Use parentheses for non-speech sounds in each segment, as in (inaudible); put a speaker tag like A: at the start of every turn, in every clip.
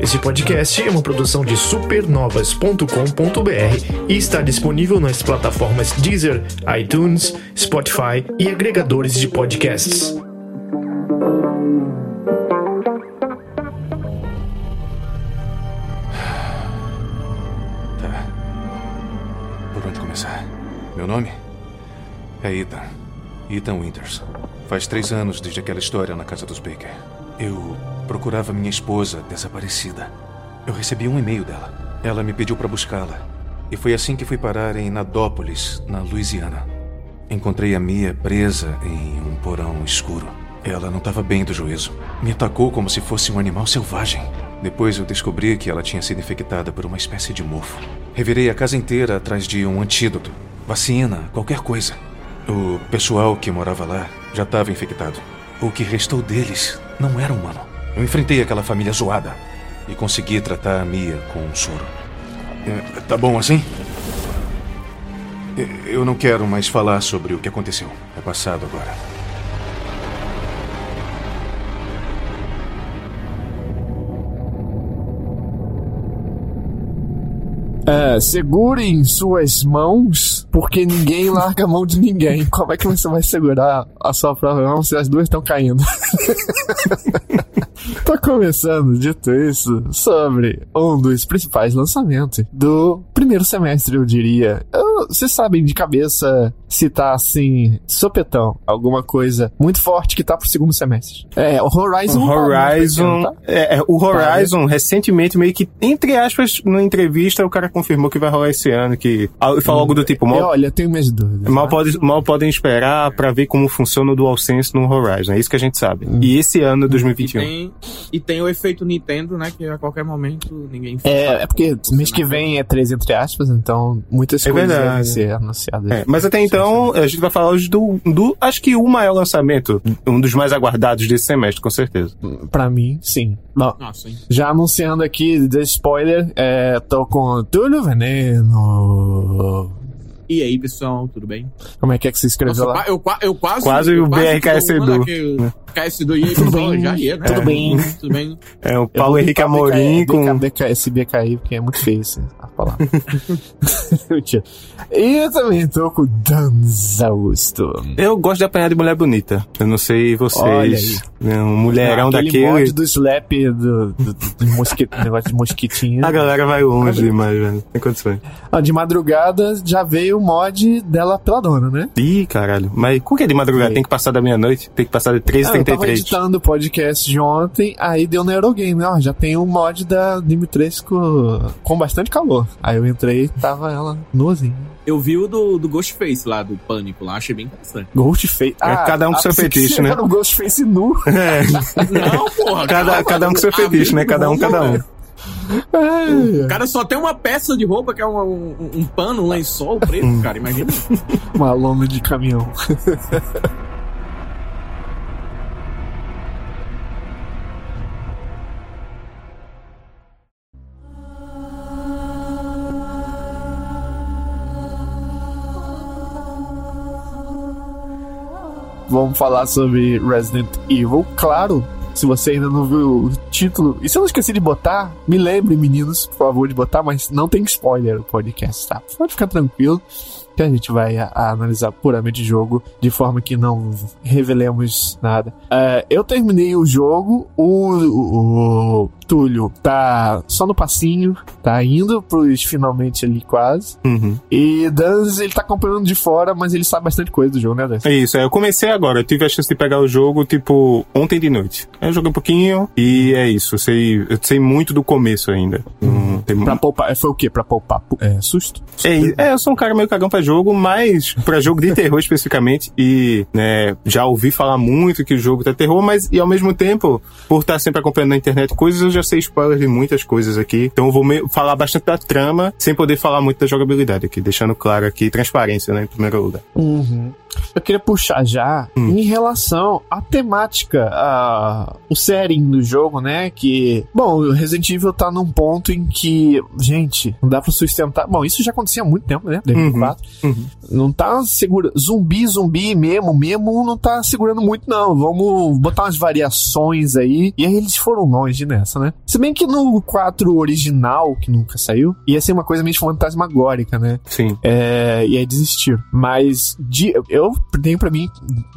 A: Esse podcast é uma produção de supernovas.com.br e está disponível nas plataformas Deezer, iTunes, Spotify e agregadores de podcasts.
B: Tá. Por onde começar? Meu nome? É Ethan. Ethan Winters. Faz três anos desde aquela história na casa dos Baker. Eu procurava minha esposa desaparecida. Eu recebi um e-mail dela. Ela me pediu para buscá-la. E foi assim que fui parar em Nadópolis, na Louisiana. Encontrei a Mia presa em um porão escuro. Ela não estava bem do juízo. Me atacou como se fosse um animal selvagem. Depois eu descobri que ela tinha sido infectada por uma espécie de mofo. Revirei a casa inteira atrás de um antídoto, vacina, qualquer coisa. O pessoal que morava lá já estava infectado. O que restou deles não era humano. Eu enfrentei aquela família zoada e consegui tratar a Mia com um soro. É, tá bom assim? É, Eu não quero mais falar sobre o que aconteceu. É passado agora.
C: É, segurem suas mãos, porque ninguém larga a mão de ninguém. (laughs) Como é que você vai segurar a sua própria mão se as duas estão caindo? (laughs) Tô começando, dito isso, sobre um dos principais lançamentos do primeiro semestre, eu diria. Eu- Vocês sabem de cabeça se tá assim, sopetão, alguma coisa muito forte que tá pro segundo semestre. É, o Horizon.
D: O
C: tá
D: Horizon,
C: pequeno, tá?
D: é, é, o Horizon recentemente meio que entre aspas numa entrevista o cara confirmou que vai rolar esse ano que falou algo do tipo
C: E,
D: mal,
C: olha, eu tenho minhas dúvidas.
D: mal,
C: tá?
D: pode, mal podem esperar pra ver como funciona o DualSense no Horizon, é isso que a gente sabe.
C: Hum.
D: E esse ano
E: E
D: 2021.
E: tem, e tem o efeito Nintendo, né? Que a qualquer momento ninguém
C: É, é porque mês que vem é três entre aspas, então muitas
D: É
C: coisas
D: verdade.
C: Devem ser anunciadas.
D: É, mas até então, a gente vai falar hoje do, do, acho que o maior lançamento, um dos mais aguardados desse semestre, com certeza.
C: Pra mim, sim. Bom,
E: Nossa, hein?
C: já anunciando aqui, de spoiler, é, tô com Túlio Veneno.
E: E aí, pessoal, tudo bem?
C: Como é que é que você escreveu
E: Nossa,
C: lá?
E: eu, qua- eu quase.
D: Quase
E: eu
D: o BRKS
E: tô mandando
D: Edu.
E: aqui o KS2 e aí,
C: Tudo bem,
E: já ia, né?
C: tudo bem.
E: Tudo bem.
D: É o
C: Eu
D: Paulo Henrique Amorim
C: BK,
D: com...
C: BK, esse BKI, porque é muito feio esse, a (laughs) e eu também tô com Danza Augusto.
D: Eu gosto de apanhar de mulher bonita. Eu não sei
C: Olha
D: vocês. né, Um mulherão
C: Aquele
D: daquele.
C: mod do slap do, do, do (laughs) negócio de mosquitinho.
D: A galera vai longe demais, velho. Tem condições.
C: Ah, de madrugada já veio o mod dela peladona, né?
D: Ih, caralho. Mas como que é de madrugada? Tem que passar da meia-noite? Tem que passar de
C: Ah, eu tava
D: 13h33.
C: editando o podcast de ontem, aí deu no Eurogame, ó, já tem um mod da Dimitrescu com bastante calor. Aí eu entrei e tava ela nuazinha.
E: Eu vi o do, do Ghostface lá, do Pânico lá, achei bem interessante.
C: Ghostface.
D: É, cada um com seu fetiche, né?
C: Era um Ghostface nu. (laughs)
D: É,
E: Não, porra.
D: cada,
E: calma,
D: cada um com seu
E: ah,
D: fetiche, né? Cada um, cada um.
C: É,
E: O cara só tem uma peça de roupa que é um, um, um pano, um lençol preto, (laughs) cara, imagina.
C: uma lona de caminhão. (laughs) Vamos falar sobre Resident Evil, claro. Se você ainda não viu o título, e se eu não esqueci de botar, me lembre, meninos, por favor, de botar, mas não tem spoiler o podcast, tá? Pode ficar tranquilo que a gente vai a- a analisar puramente o jogo de forma que não revelemos nada. É, eu terminei o jogo, o, o- o Túlio tá só no passinho, tá indo pros finalmente ali quase.
D: Uhum.
C: E Danz, ele tá acompanhando de fora, mas ele sabe bastante coisa do jogo, né, Danz?
D: É isso, é, eu comecei agora, eu tive a chance de pegar o jogo, tipo, ontem de noite. Eu joguei um pouquinho e é isso, eu sei, eu sei muito do começo ainda. Não tem
C: Pra poupar, foi o quê? Pra poupar pu- é, susto?
D: É, é, eu sou um cara meio cagão pra jogo, mas pra jogo de terror especificamente. E, né, já ouvi falar muito que o jogo tá terror, mas e ao mesmo tempo, por estar sempre acompanhando na internet coisas, eu já sei spoilers de muitas coisas aqui. Então eu vou falar bastante da trama, sem poder falar muito da jogabilidade aqui, deixando claro aqui transparência, né, em primeiro lugar.
C: Uhum. Eu queria puxar já
D: Hum.
C: em relação à temática, a, o setting do jogo, né? Que, bom, o Resident Evil tá num ponto em que, gente, não dá pra sustentar. Bom, isso já acontecia há muito tempo, né? 2004.
D: Uhum.
C: Não tá segura. Zumbi, zumbi mesmo, mesmo, não tá segurando muito, não. Vamos botar umas variações aí. E aí eles foram longe nessa, né? Se bem que no 4 original, que nunca saiu, ia ser uma coisa meio fantasmagórica, né?
D: Sim.
C: É, e aí desistir. Mas de, eu tenho pra mim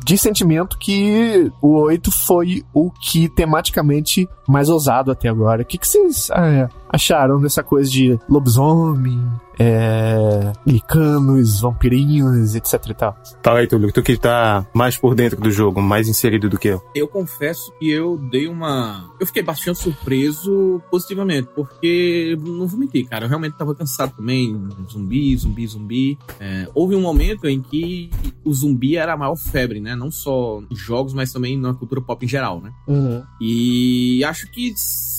C: de sentimento que o 8 foi o que tematicamente mais ousado até agora. O que, que vocês ah, acharam dessa coisa de lobisomem, é, licanos, vampirinhos, etc e tal?
D: Fala aí, Túlio, tu que tá mais por dentro do jogo, mais inserido do que eu.
E: Eu confesso que eu dei uma. Eu fiquei bastante surpreso positivamente, porque não vou mentir, cara. Eu realmente tava cansado também. Zumbi, zumbi, zumbi. É, houve um momento em que o zumbi era a maior febre, né? Não só em jogos, mas também na cultura pop em geral, né? E acho que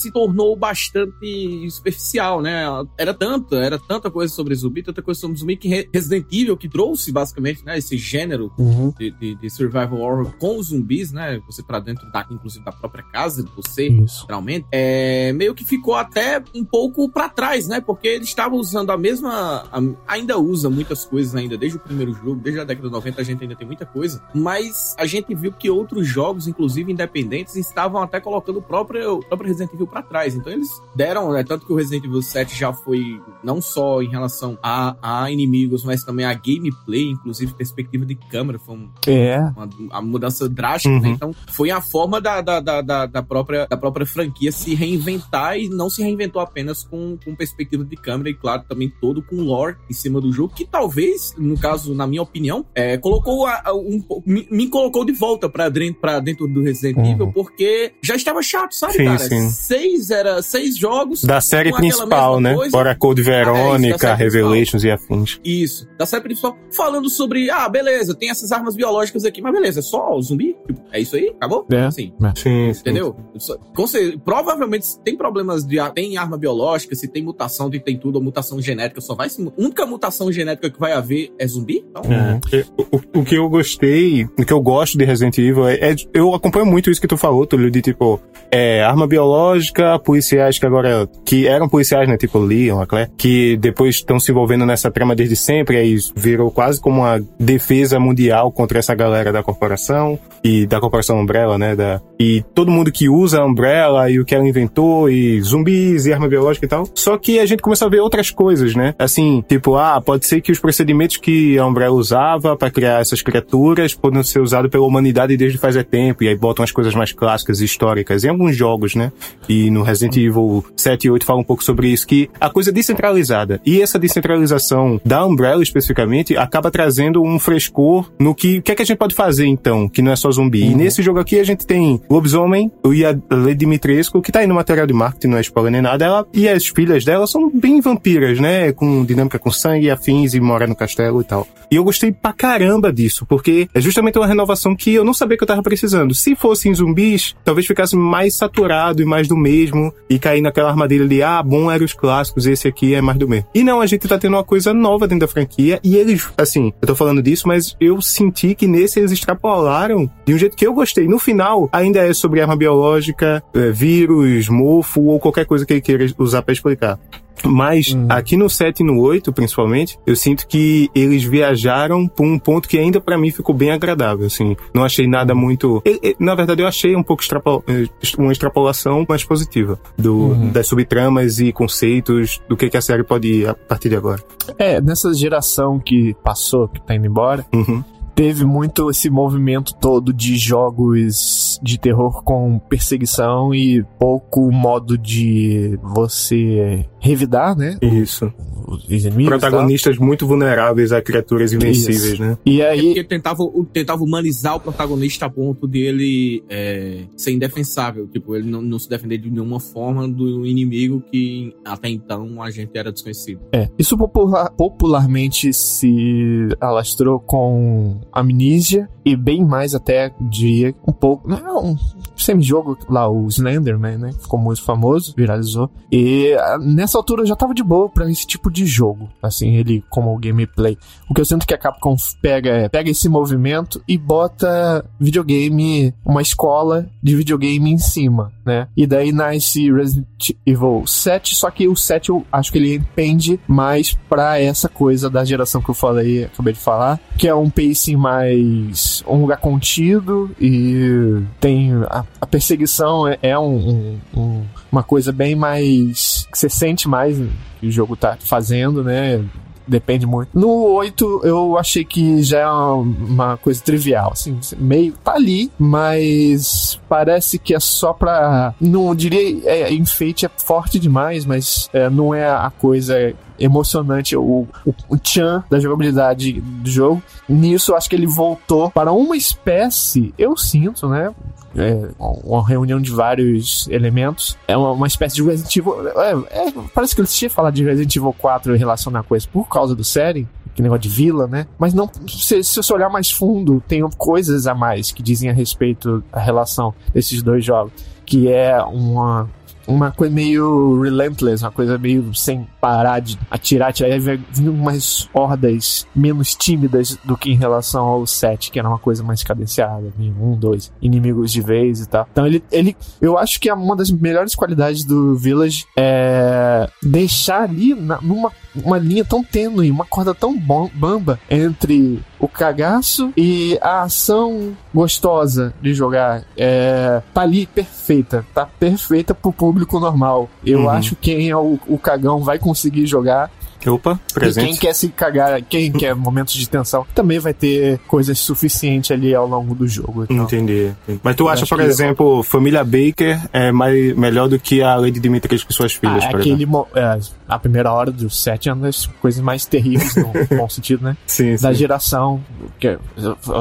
E: se tornou bastante superficial, né? Era tanta, era tanta coisa sobre zumbi, tanta coisa sobre zumbi que Re- Resident Evil que trouxe basicamente, né, esse gênero
C: Uhum.
E: de, de, de survival horror com os zumbis, né? Você pra dentro da, inclusive da própria casa de você,
C: Isso.
E: literalmente, é, meio que ficou até um pouco pra trás, né? Porque eles estavam usando a mesma. a- ainda usa muitas coisas ainda, desde o primeiro jogo, desde a década de 90 a gente ainda tem muita coisa. Mas a gente viu que outros jogos, inclusive independentes, estavam até colocando o próprio, o próprio Resident Evil pra trás. Então eles deram, né? Tanto que o Resident Evil 7 já foi não só em relação a, a inimigos, mas também a gameplay, inclusive perspectiva de câmera, foi um,
C: É.
E: uma, uma mudança drástica,
D: Uhum.
E: né? Então, foi a forma da, da, da, da, própria, da própria franquia se reinventar e não se reinventou apenas com, com perspectiva de câmera e, claro, também todo com lore em cima do jogo, que talvez, no caso, na minha opinião, é, colocou a, a- um, me, me colocou de volta pra dentro, pra dentro do Resident
C: Uhum.
E: Evil, porque já estava chato, sabe,
D: Sim,
E: cara?
D: sim.
E: Seis, era seis jogos.
D: Da série principal, né?
E: coisa.
D: Fora Code
E: Ah, é
D: Verônica,
E: série principal.
D: Revelations e afins.
E: Isso, da série principal, falando sobre, ah, beleza, tem essas armas biológicas aqui, mas beleza, é só o zumbi? Tipo, é isso aí? Acabou?
C: É.
E: Sim.
D: Sim, sim.
E: Entendeu? Só- com cer- provavelmente se tem problemas de ar- tem arma biológica, se tem mutação, de tem tudo, ou mutação genética, só vai se. A única mutação genética que vai haver é zumbi? Então,
D: É. O, o que eu gostei, o que eu gosto de Resident Evil é, é- eu acompanho muito isso que tu falou, Túlio, de tipo, é, arma biológica, policiais que agora, que eram policiais, né, tipo Leon, Claire, que depois estão se envolvendo nessa trama desde sempre, aí virou quase como uma defesa mundial contra essa galera da corporação, e da corporação Umbrella, né, da, e todo mundo que usa a Umbrella e o que ela inventou, e zumbis e arma biológica e tal. Só que a gente começou a ver outras coisas, né, assim, tipo, ah, pode ser que os procedimentos que a Umbrella usava para criar essas criaturas podem ser usados pela humanidade desde faz é tempo, e aí botam as coisas mais clássicas e históricas em alguns jogos, né? E no Resident Evil 7 e 8 fala um pouco sobre isso, que a coisa é descentralizada. E essa descentralização da Umbrella especificamente acaba trazendo um frescor no que, que é que a gente pode fazer então, que não é só zumbi. E nesse jogo aqui a gente tem lobisomem e a Lady Dimitrescu, que tá aí no material de marketing, não é spoiler nem nada, ela e as filhas dela são bem vampiras, né? Com dinâmica com sangue, afins e mora no castelo e tal. E eu gostei pra caramba disso, porque é justamente uma renovação que eu não sabia que eu tava precisando. Se fossem zumbis, talvez ficasse mais saturado e mais do mesmo, e cair naquela armadilha de, ah, bom eram os clássicos, esse aqui é mais do mesmo. E não, a gente tá tendo uma coisa nova dentro da franquia, e eles, assim, eu tô falando disso, mas eu senti que nesse eles extrapolaram de um jeito que eu gostei. No final, ainda é sobre arma biológica, é, vírus, mofo, ou qualquer coisa que ele queira usar pra explicar. Mas aqui no 7 e no 8, principalmente, eu sinto que eles viajaram por um ponto que ainda pra mim ficou bem agradável, assim. Não achei nada muito... e- e- Na verdade, eu achei um pouco extrapo- eh, uma extrapolação mais positiva do, das subtramas e conceitos do que, que a série pode ir a partir de agora.
C: É, nessa geração que passou, que tá indo embora,
D: Uhum.
C: Teve muito esse movimento todo de jogos de terror com perseguição e pouco modo de você revidar, né?
D: Isso.
C: Os inimigos.
D: Protagonistas muito vulneráveis a criaturas invencíveis,
C: Isso.
D: né?
C: E
E: É
C: aí,
E: porque tentava, tentava humanizar o protagonista a ponto de ele é, ser indefensável. Tipo, ele não, não se defender de nenhuma forma do inimigo que até então a gente era desconhecido.
C: É, isso popular- popularmente se alastrou com Amnesia e bem mais até, diria, um pouco. Não, um semi-jogo lá, o Slenderman, né? Ficou muito famoso, viralizou. E ah, nessa altura eu já tava de boa pra esse tipo de de jogo, assim, ele como gameplay. O que eu sinto que a Capcom pega é, pega esse movimento e bota videogame, uma escola de videogame em cima, né? E daí nasce Resident Evil 7, só que o 7 eu acho que ele pende mais pra essa coisa da geração que eu falei, acabei de falar, que é um pacing mais um lugar contido e tem a, a perseguição é, é um, um, um, uma coisa bem mais que você sente mais que o jogo tá fazendo, né? Depende muito. No 8, eu achei que já é uma coisa trivial, assim, meio tá ali, mas parece que é só pra. Não diria. É, enfeite é forte demais, mas é, não é a coisa emocionante o, o, o tchan da jogabilidade do jogo. Nisso, eu acho que ele voltou para uma espécie, eu sinto, né? É uma reunião de vários elementos. É uma, uma espécie de Resident Evil. É, é, parece que eles tinham falar de Resident Evil 4 e relacionar com isso por causa do série que negócio de vila, né? Mas não, se, se você olhar mais fundo, tem coisas a mais que dizem a respeito da relação desses dois jogos. Que é uma uma coisa meio relentless, uma coisa meio sem parar de atirar, atirar. E vai vir umas hordas menos tímidas do que em relação ao 7, que era uma coisa mais cadenciada. Um, dois inimigos de vez e tal. Então ele, ele eu acho que é uma das melhores qualidades do Village é deixar ali na, numa uma linha tão tênue, uma corda tão bamba entre o cagaço e a ação gostosa de jogar. É, tá ali perfeita, tá perfeita pro público normal. Eu uhum. acho que quem é o, o cagão vai conseguir jogar
D: Opa, presente.
C: E quem quer se cagar, quem quer momentos de tensão, também vai ter coisas suficientes ali ao longo do jogo.
D: Então. Entendi. Mas tu acha, por exemplo, Família Baker é mais, melhor do que a Lady Dimitri com suas filhas, ah,
C: por aquele é, A primeira hora do set é uma das coisas mais terríveis, no (laughs) bom sentido, né?
D: Sim,
C: Da geração. Que,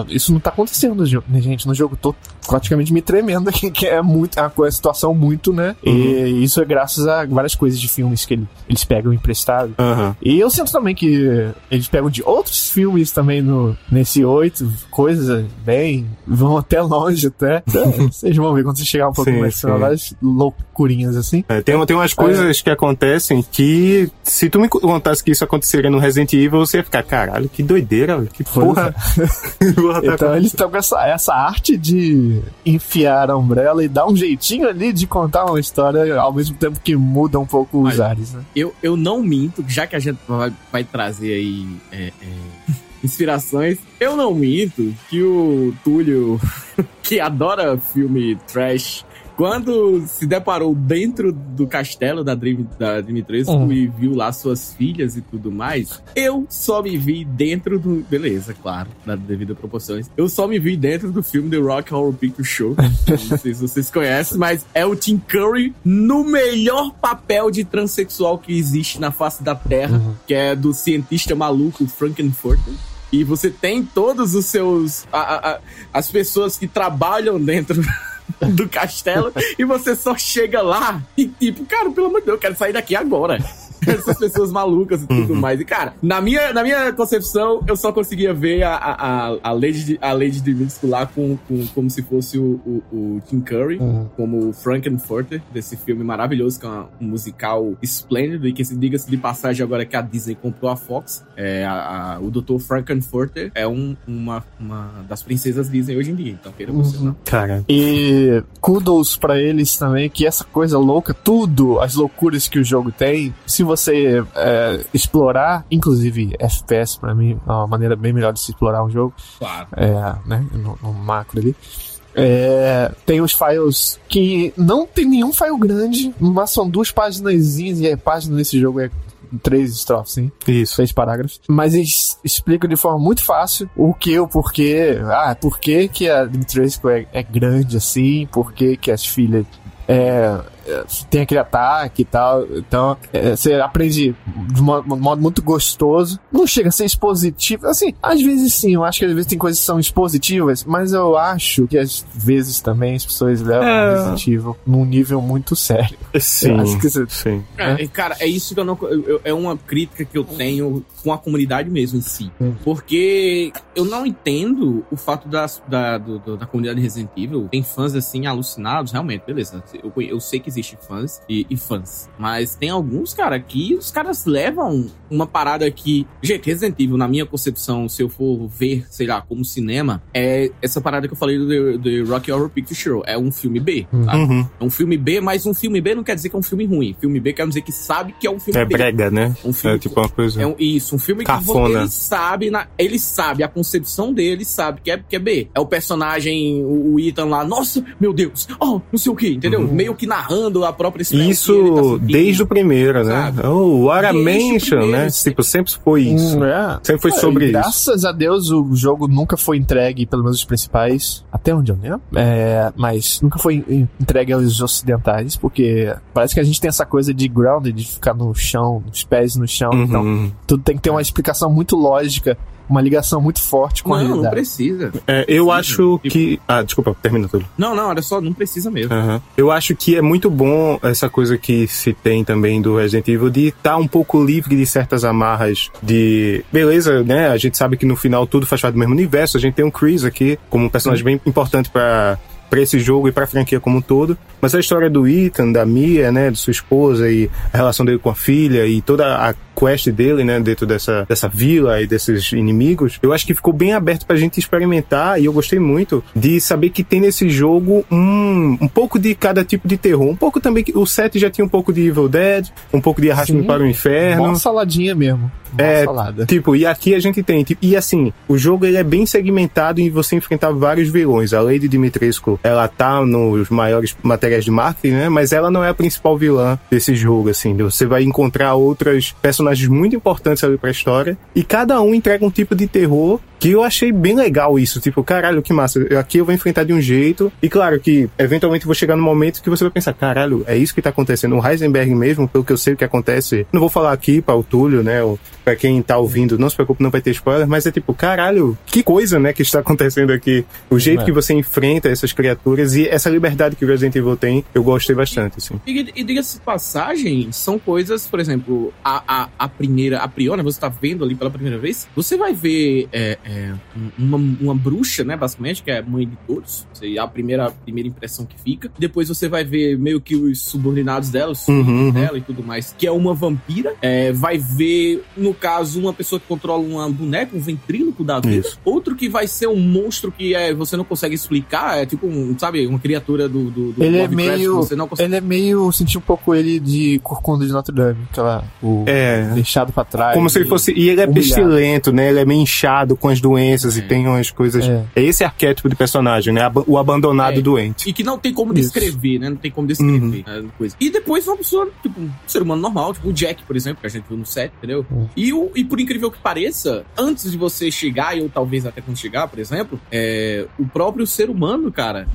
C: isso não tá acontecendo, gente, no jogo. Tô praticamente me tremendo aqui, que é muito, é uma situação muito, né? Uhum. E isso é graças a várias coisas de filmes que ele, eles pegam emprestado.
D: Uhum.
C: E eu sinto também que eles pegam de outros filmes também no, nesse 8, coisas bem. vão até longe até. (laughs) Então, vocês vão ver quando você chegar um pouco sim, mais. São várias loucurinhas assim.
D: É, tem, tem umas coisas é. que acontecem que, se tu me contasse que isso aconteceria no Resident Evil, você ia ficar, caralho, que doideira, (laughs) que porra.
C: É. então eles estão com essa, essa arte de enfiar a Umbrella e dar um jeitinho ali de contar uma história ao mesmo tempo que muda um pouco os Olha, ares, né?
E: Eu, eu não minto, já que a gente vai, vai trazer aí é, é, (laughs) inspirações. Eu não minto que o Túlio, (laughs) que adora filme trash, quando se deparou dentro do castelo da, Dream, da Dimitrescu uhum. e viu lá suas filhas e tudo mais, eu só me vi dentro do. Beleza, claro, na devida proporções. Eu só me vi dentro do filme The Rock Horror Picture Show. (laughs) Não sei se vocês conhecem, mas é o Tim Curry no melhor papel de transexual que existe na face da Terra, uhum. que é do cientista maluco Frankenfurter e você tem todos os seus. A, a, as pessoas que trabalham dentro do castelo e você só chega lá e tipo, cara, pelo amor de Deus, eu quero sair daqui agora. (laughs) essas pessoas malucas e tudo uhum. mais. E, cara, na minha, na minha concepção, eu só conseguia ver a, a, a Lady, a Lady Dimitrescu lá com, com, como se fosse o, o, o Tim Curry, uhum. como Frankenfurter, desse filme maravilhoso, que é um musical esplêndido, e que se diga-se de passagem agora que a Disney comprou a Fox, é, a, a, o Dr. Frankenfurter é um, uma, uma das princesas Disney hoje em dia, então queira você uhum. não.
C: Cara. E kudos pra eles também, que essa coisa louca, tudo, as loucuras que o jogo tem, se você você é, explorar, inclusive FPS para mim é uma maneira bem melhor de se explorar um jogo.
E: Claro.
C: É, né, no, no macro ali. É, tem os files que não tem nenhum file grande, mas são duas páginas e a página nesse jogo é três estrofes, sim.
D: Isso.
C: Seis parágrafos. Mas eles explicam de forma muito fácil o que, o porquê. Ah, por que, que a Dimitrescu é, é grande assim, por que, que as filhas é, tem aquele ataque e tal. Então, é, você aprende de um modo, muito gostoso. Não chega a ser expositivo. Assim, às vezes sim, eu acho que às vezes tem coisas que são expositivas, mas eu acho que às vezes também as pessoas levam é. o Resident Evil num nível muito sério.
D: Sim. acho que você, sim.
E: É, cara, é isso que eu não. Eu, é uma crítica que eu tenho com a comunidade mesmo em si. Hum. Porque eu não entendo o fato das, da, do, da comunidade Resident Evil. Tem fãs assim alucinados, realmente, beleza. Eu, eu sei que existem fãs e, e fãs. Mas tem alguns, cara, que os caras levam uma parada que. Gente, Resident Evil, na minha concepção, se eu for ver, sei lá, como cinema, é essa parada que eu falei do, do Rocky Horror Picture Show. É um filme B. Tá?
D: Uhum.
E: É um filme B, mas um filme B não quer dizer que é um filme ruim. Filme B quer dizer que sabe que é um filme
D: É
E: B.
D: brega, né?
E: Um filme
D: É tipo uma coisa.
E: É um- isso, um filme que
D: Cafona.
E: vo- ele sabe, na- ele sabe, a concepção dele sabe que é, que é B. É o personagem, o, o Ethan lá, nossa, meu Deus, oh, não sei o que, entendeu? Meio que narrando a própria tá
D: Isso
E: sentindo.
D: desde o primeiro, né?
E: Sabe? Desde o
D: mention,
E: primeiro,
D: né? Tipo, sempre foi isso.
C: Hum, é.
D: Sempre foi
C: É,
D: sobre
C: e
D: isso.
C: Graças a Deus o jogo nunca foi entregue, pelo menos os principais, até onde eu lembro. É, mas nunca foi en- entregue aos ocidentais, porque parece que a gente tem essa coisa de ground, de ficar no chão, os pés no chão. Então
D: Uhum.
C: tudo tem que ter uma explicação muito lógica, uma ligação muito forte com a
E: Não, não
C: realidade.
E: precisa.
D: É, eu
E: Sim,
D: acho
E: tipo-
D: que. Ah, desculpa, termina tudo.
E: Não, não, olha só, não precisa mesmo.
D: Aham. Eu acho que é muito bom essa coisa que se tem também do Resident Evil de estar um pouco livre de certas amarras de. Beleza, né? A gente sabe que no final tudo faz parte do mesmo universo. A gente tem um Chris aqui como um personagem bem importante pra para esse jogo e pra franquia como um todo. Mas a história do Ethan, da Mia, né, de sua esposa e a relação dele com a filha e toda a quest dele, né, dentro dessa, dessa vila e desses inimigos, eu acho que ficou bem aberto pra gente experimentar e eu gostei muito de saber que tem nesse jogo um, um pouco de cada tipo de terror. Um pouco também, que o 7 já tinha um pouco de Evil Dead, um pouco de Arraste-me
C: Sim.
D: para o Inferno.
C: Mó saladinha mesmo.
D: É,
C: salada.
D: Tipo, e aqui a gente tem. tipo, e assim, o jogo ele é bem segmentado em você enfrentar vários vilões. A Lady Dimitrescu, ela tá nos maiores materiais de marketing, né? Mas ela não é a principal vilã desse jogo, assim. Você vai encontrar outras personagens muito importantes ali pra história. E cada um entrega um tipo de terror que eu achei bem legal isso. Tipo, caralho, que massa. Aqui eu vou enfrentar de um jeito. E claro que, eventualmente, vou chegar no momento que você vai pensar, caralho, é isso que tá acontecendo. O Heisenberg mesmo, pelo que eu sei o que acontece. Não vou falar aqui para o Túlio, né? Ou pra quem tá ouvindo, não se preocupe, não vai ter spoiler. Mas é tipo, caralho, que coisa, né? Que está acontecendo aqui. O jeito
C: É.
D: que você enfrenta essas criaturas e essa liberdade que o Resident Evil tem, eu gostei bastante, assim.
E: E, e diga-se passagem, são coisas, por exemplo, a, a, a primeira, a priori, você tá vendo ali pela primeira vez, você vai ver é, é, uma, uma bruxa, né, basicamente, que é a mãe de todos. É a primeira, a primeira impressão que fica. Depois você vai ver meio que os subordinados dela, os
D: Uhum,
E: filhos
D: uhum.
E: dela e tudo mais, que é uma vampira. É, vai ver, no caso, uma pessoa que controla uma boneca, um ventríloco da vida.
D: Isso.
E: Outro que vai ser um monstro que é, você não consegue explicar, é tipo, um, sabe, uma criatura do, do, do
C: Ele é meio.
E: você não consegue
C: Ele é meio. Senti um pouco ele de Corcunda de Notre Dame, aquela. O
D: É.
C: deixado pra trás.
D: Como se ele fosse. E ele é
C: humilhado.
D: pestilento, né? Ele é meio inchado com as doenças
E: É.
D: e tem umas coisas.
C: É.
D: É esse arquétipo de personagem, né? O abandonado
E: É.
D: doente.
E: E que não tem como
C: Isso.
E: descrever, né? Não tem como descrever
D: Uhum.
E: coisa. E depois uma pessoa, tipo, um ser humano normal, tipo o Jack, por exemplo, que a gente viu no set, entendeu?
C: Uhum.
E: E, o, e por incrível que pareça, antes de você chegar, ou talvez até quando chegar, por exemplo, é, o próprio ser humano, cara.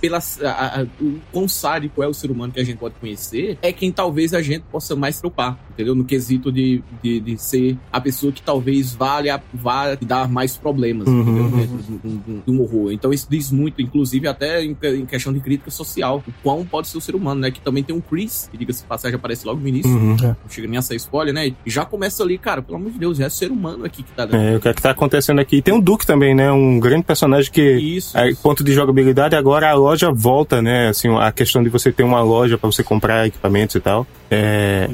E: Pela, a- a- o quão sádico é o ser humano que a gente pode conhecer, é quem talvez a gente possa mais preocupar, entendeu? No quesito de, de, de ser a pessoa que talvez valha, vá dar mais problemas,
D: Uhum, uhum.
E: Dentro de um- de horror. Então isso diz muito, inclusive até em, em questão de crítica social, o quão pode ser o ser humano, né? Que também tem um Chris, que diga-se passagem, aparece logo no início,
D: Uhum.
E: não chega nem a sair spoiler, né? E já começa ali, cara, pelo amor de Deus, é ser humano aqui que tá dando.
D: É, o que é que tá acontecendo aqui? E tem o Duke também, né? Um grande personagem que.
E: Isso.
D: É,
E: isso.
D: ponto de jogabilidade, agora a loja volta, né? Assim, a questão de você ter uma loja pra você comprar equipamentos e tal. É,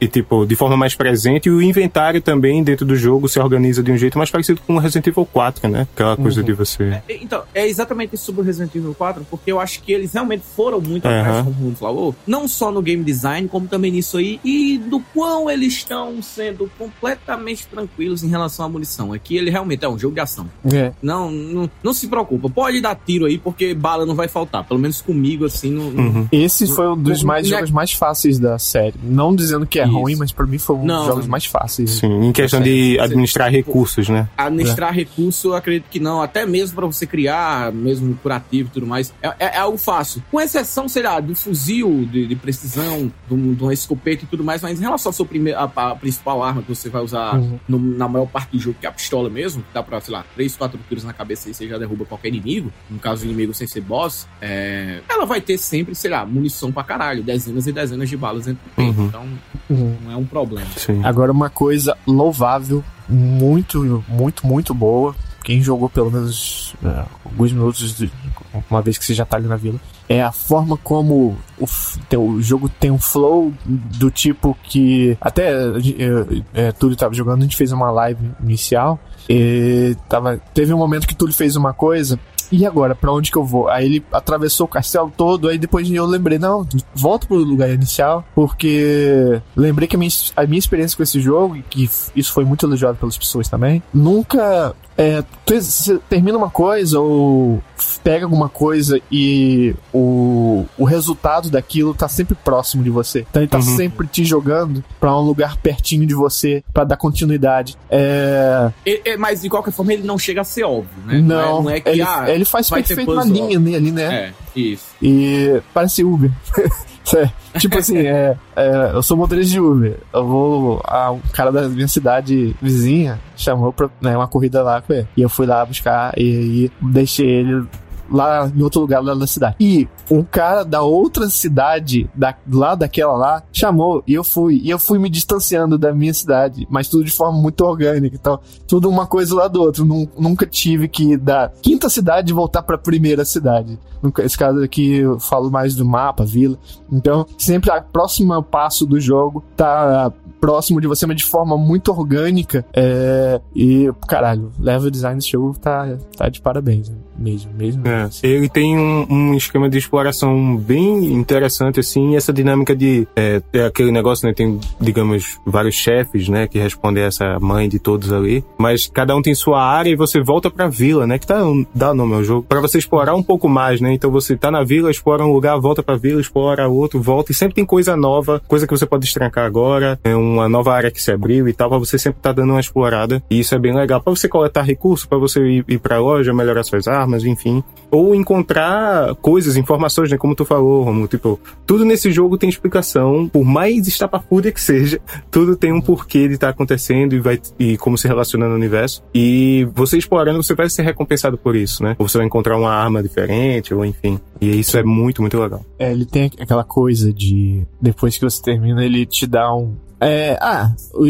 D: e tipo, de forma mais presente, e o inventário também dentro do jogo se organiza de um jeito mais parecido com o Resident Evil 4, né? Aquela coisa de você.
E: É, Então, é exatamente isso sobre o Resident Evil 4, porque eu acho que eles realmente foram muito
D: Aham.
E: atrás, como o Bruno falou, não só no game design, como também nisso aí, e do quão eles estão sendo completamente tranquilos em relação à munição. Aqui ele realmente é um jogo de ação.
C: É.
E: Não, não, não se preocupa, pode dar tiro aí, porque bala não vai faltar. Pelo menos comigo, assim, não-
D: Uhum.
C: Esse foi um dos mais
E: é-
C: jogos mais fáceis da série. Não dizendo que é
E: Isso.
C: ruim, mas pra mim foi um
E: Não,
C: dos jogos
E: não.
C: mais fáceis.
D: Sim, em questão de administrar recursos, né?
E: Administrar recurso, eu acredito que não. Até mesmo pra você criar, mesmo curativo e tudo mais. É, é, é algo fácil. Com exceção, sei lá, do fuzil de, de precisão, de um- de uma escopeta e tudo mais, mas em relação à sua primeira, a, a principal arma que você vai usar
C: Uhum.
E: no- na maior parte do jogo, que é a pistola mesmo, que dá pra, sei lá, 3, 4 tiros na cabeça e você já derruba qualquer inimigo. No caso, o inimigo sem ser boss, é, ela vai ter sempre, sei lá, munição pra caralho, dezenas e dezenas de balas dentro do peito.
D: Uhum.
E: Então,
C: Uhum.
E: Não é um problema.
D: Sim.
C: Agora, uma coisa louvável, muito, muito, muito boa. Quem jogou pelo menos é, alguns minutos, de- uma vez que você já tá ali na vila, é a forma como o, o jogo tem um flow do tipo que. Até é, Túlio tava jogando, a gente fez uma live inicial. E tava, teve um momento que Túlio fez uma coisa e agora, para onde que eu vou? Aí ele atravessou o castelo todo, aí depois eu lembrei, não, volta pro lugar inicial, porque lembrei que a minha, a minha experiência com esse jogo, e que isso foi muito elogiado pelas pessoas também, nunca é, você termina uma coisa ou pega alguma coisa e o, o resultado daquilo tá sempre próximo de você. Então ele tá uhum. sempre te jogando para um lugar pertinho de você para dar continuidade. É...
E: É, mas de qualquer forma ele não chega a ser óbvio, né?
C: Não, não é, não é que ele, ah, ele faz perfeito uma linha ali, né?
E: É, isso.
C: E parece Uber. (laughs) Tipo assim, (laughs) é, é, eu sou motorista de Uber. Eu vou. A, um cara da minha cidade vizinha chamou pra né, uma corrida lá com ele. E eu fui lá buscar e aí deixei ele lá em outro lugar lá da cidade. E um cara da outra cidade, da, lá daquela lá, chamou e eu fui. E eu fui me distanciando da minha cidade, mas tudo de forma muito orgânica. Então, tudo uma coisa lá do outro. Nunca tive que da quinta cidade voltar pra primeira cidade. Esse caso aqui eu falo mais do mapa, vila. Então, sempre a próxima passo do jogo tá próximo de você, mas de forma muito orgânica. É, e, caralho, level design desse jogo tá, tá de parabéns. Né? Mesmo, mesmo.
D: É, ele tem um, um, esquema de exploração bem interessante, assim, essa dinâmica de. É, é, aquele negócio, né? Tem, digamos, vários chefes, né? Que respondem essa mãe de todos ali. Mas cada um tem sua área e você volta pra vila, né? Que tá, dá nome ao jogo. para você explorar um pouco mais, né? Então você tá na vila, explora um lugar, volta pra vila, explora outro, volta. E sempre tem coisa nova, coisa que você pode destrancar agora. É uma nova área que se abriu e tal, pra você sempre tá dando uma explorada. E isso é bem legal. para você coletar recursos, para você ir, ir pra loja, melhorar suas armas armas, enfim. Ou encontrar coisas, informações, né? Como tu falou, Romulo. Tipo, tudo nesse jogo tem explicação. Por mais estapafúrdia que seja, (laughs) tudo tem um porquê de estar tá acontecendo e, vai, e como se relaciona no universo. E você explorando, você vai ser recompensado por isso, né? Ou você vai encontrar uma arma diferente, ou enfim. E isso é muito, muito legal.
C: É, ele tem aquela coisa de. Depois que você termina, ele te dá um, é, ah, o,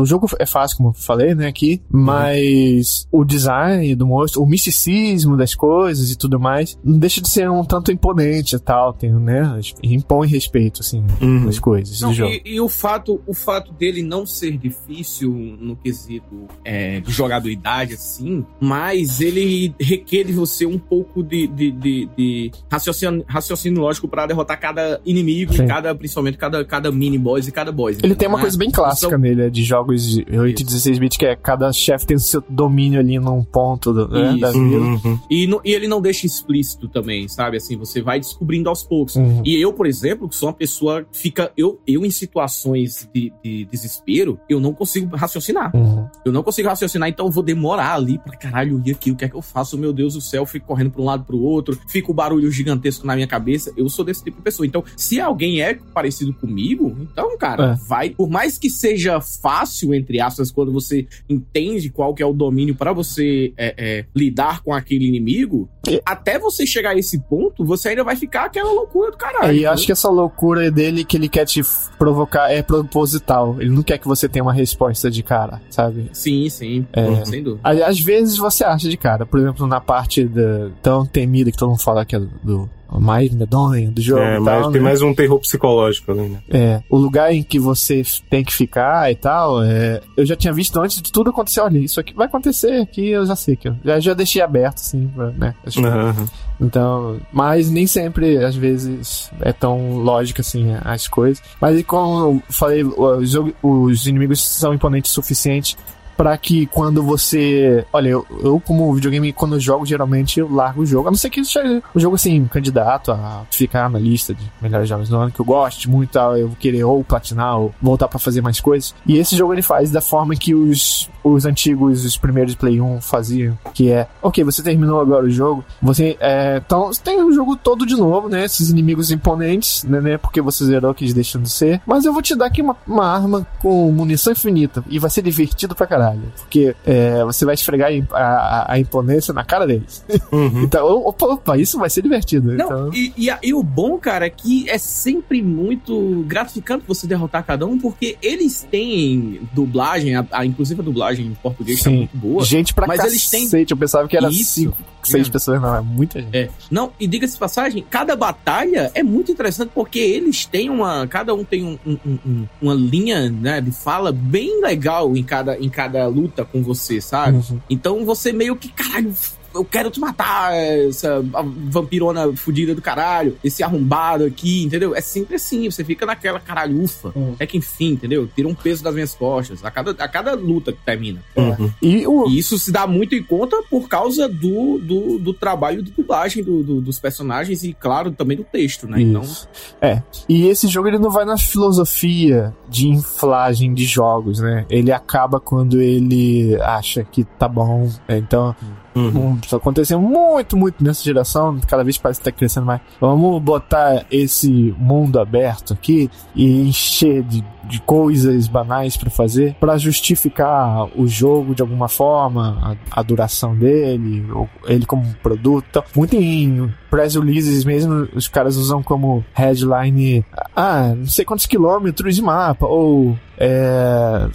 C: o, jogo é fácil, como eu falei, né, aqui, mas uhum. o design do monstro, o misticismo das coisas e tudo mais, não deixa de ser um tanto imponente e tal, tem, né, impõe respeito, assim, uhum. nas coisas
E: não,
C: do jogo.
E: E, e, o fato, o fato dele não ser difícil no quesito é, de jogabilidade, assim, mas ele requer de você um pouco de, de, de, de raciocínio, raciocínio lógico para derrotar cada inimigo, cada, principalmente cada, cada mini boss e cada boss.
C: Ele tem uma coisa bem clássica nele, é de jogos de 8 e 16 bits, que é cada chefe tem o seu domínio ali num ponto do, né, da vila.
E: Uhum. E, no, e, ele não deixa explícito também, sabe? Assim, você vai descobrindo aos poucos. Uhum. E eu, por exemplo, que sou uma pessoa que fica. Eu, eu em situações de, de desespero, eu não consigo raciocinar. Uhum. Eu não consigo raciocinar, então eu vou demorar ali pra caralho, e aqui, o que é que eu faço? Meu Deus do céu, eu fico correndo pra um lado pro outro, fica o um barulho gigantesco na minha cabeça. Eu sou desse tipo de pessoa. Então, se alguém é parecido comigo, então, cara, é vai, por mais que seja fácil, entre aspas, quando você entende qual que é o domínio para você é, é, lidar com aquele inimigo, e... até você chegar a esse ponto, você ainda vai ficar aquela loucura do caralho.
C: E acho que essa loucura dele que ele quer te provocar é proposital. Ele não quer que você tenha uma resposta de cara, sabe?
E: Sim, sim. É, sem dúvida.
C: Às vezes você acha de cara. Por exemplo, na parte da, tão temida que todo mundo fala que é do mais medonho do jogo. É,
D: tal,
C: mas
D: né? tem mais um terror psicológico ali, né?
C: É, o lugar em que você tem que ficar e tal, é, eu já tinha visto antes de tudo acontecer. Olha, isso aqui vai acontecer aqui, eu já sei que eu já, já deixei aberto, assim, pra, né? Uhum. Então, mas nem sempre, às vezes, é tão lógico assim as coisas. Mas como eu falei, os, os inimigos são imponentes o suficiente para que quando você. Olha, eu, eu, como videogame, quando eu jogo, geralmente eu largo o jogo. A não ser que seja um jogo assim, candidato a ficar na lista de melhores jogos do ano, que eu goste muito, eu vou querer ou platinar ou voltar para fazer mais coisas. E esse jogo ele faz da forma que os, os antigos, os primeiros Play 1 faziam, que é, ok, você terminou agora o jogo, você. É, então, tem o jogo todo de novo, né? Esses inimigos imponentes, né? né porque você zerou que eles deixam de ser. Mas eu vou te dar aqui uma, uma arma com munição infinita e vai ser divertido pra caralho caralho. Porque é, você vai esfregar a, a, a, imponência na cara deles. Uhum. (laughs) então, opa, opa, isso vai ser divertido.
E: Não,
C: então...
E: e, e, e, o bom, cara, é que é sempre muito gratificante você derrotar cada um, porque eles têm dublagem, a, inclusive a dublagem em português tá
C: Sim.
E: muito boa.
C: Gente pra
E: Mas
C: cacete.
E: eles têm-
C: Eu pensava que era
E: Isso.
C: cinco, seis
E: É.
C: pessoas. Não, é muita gente.
E: É. Não, e diga-se passagem, cada batalha é muito interessante porque eles têm uma. Cada um tem um- um- um- uma linha né, de fala bem legal em cada, em cada luta com você, sabe?
C: Uhum.
E: Então você meio que, caralho, eu quero te matar, essa vampirona fudida do caralho, esse arrombado aqui, entendeu? É sempre assim, você fica naquela caralho, ufa.
C: Uhum.
E: É que enfim, entendeu? Tira um peso das minhas costas a cada, a cada luta que termina.
D: Uhum.
C: E o,
E: E isso se dá muito em conta por causa do, do, do trabalho de dublagem do, do- dos personagens e, claro, também do texto, né? Então,
C: Isso. É. E esse jogo ele não vai na filosofia de inflagem de jogos, né? Ele acaba quando ele acha que tá bom. Então,
D: Uhum.
C: um, isso aconteceu muito, muito nessa geração. Cada vez parece que tá crescendo mais. Vamos botar esse mundo aberto aqui e encher de, de coisas banais pra fazer pra justificar o jogo de alguma forma, a, a duração dele, ele como produto. Então, muito em press releases mesmo, os caras usam como headline ah, não sei quantos quilômetros de mapa, ou é,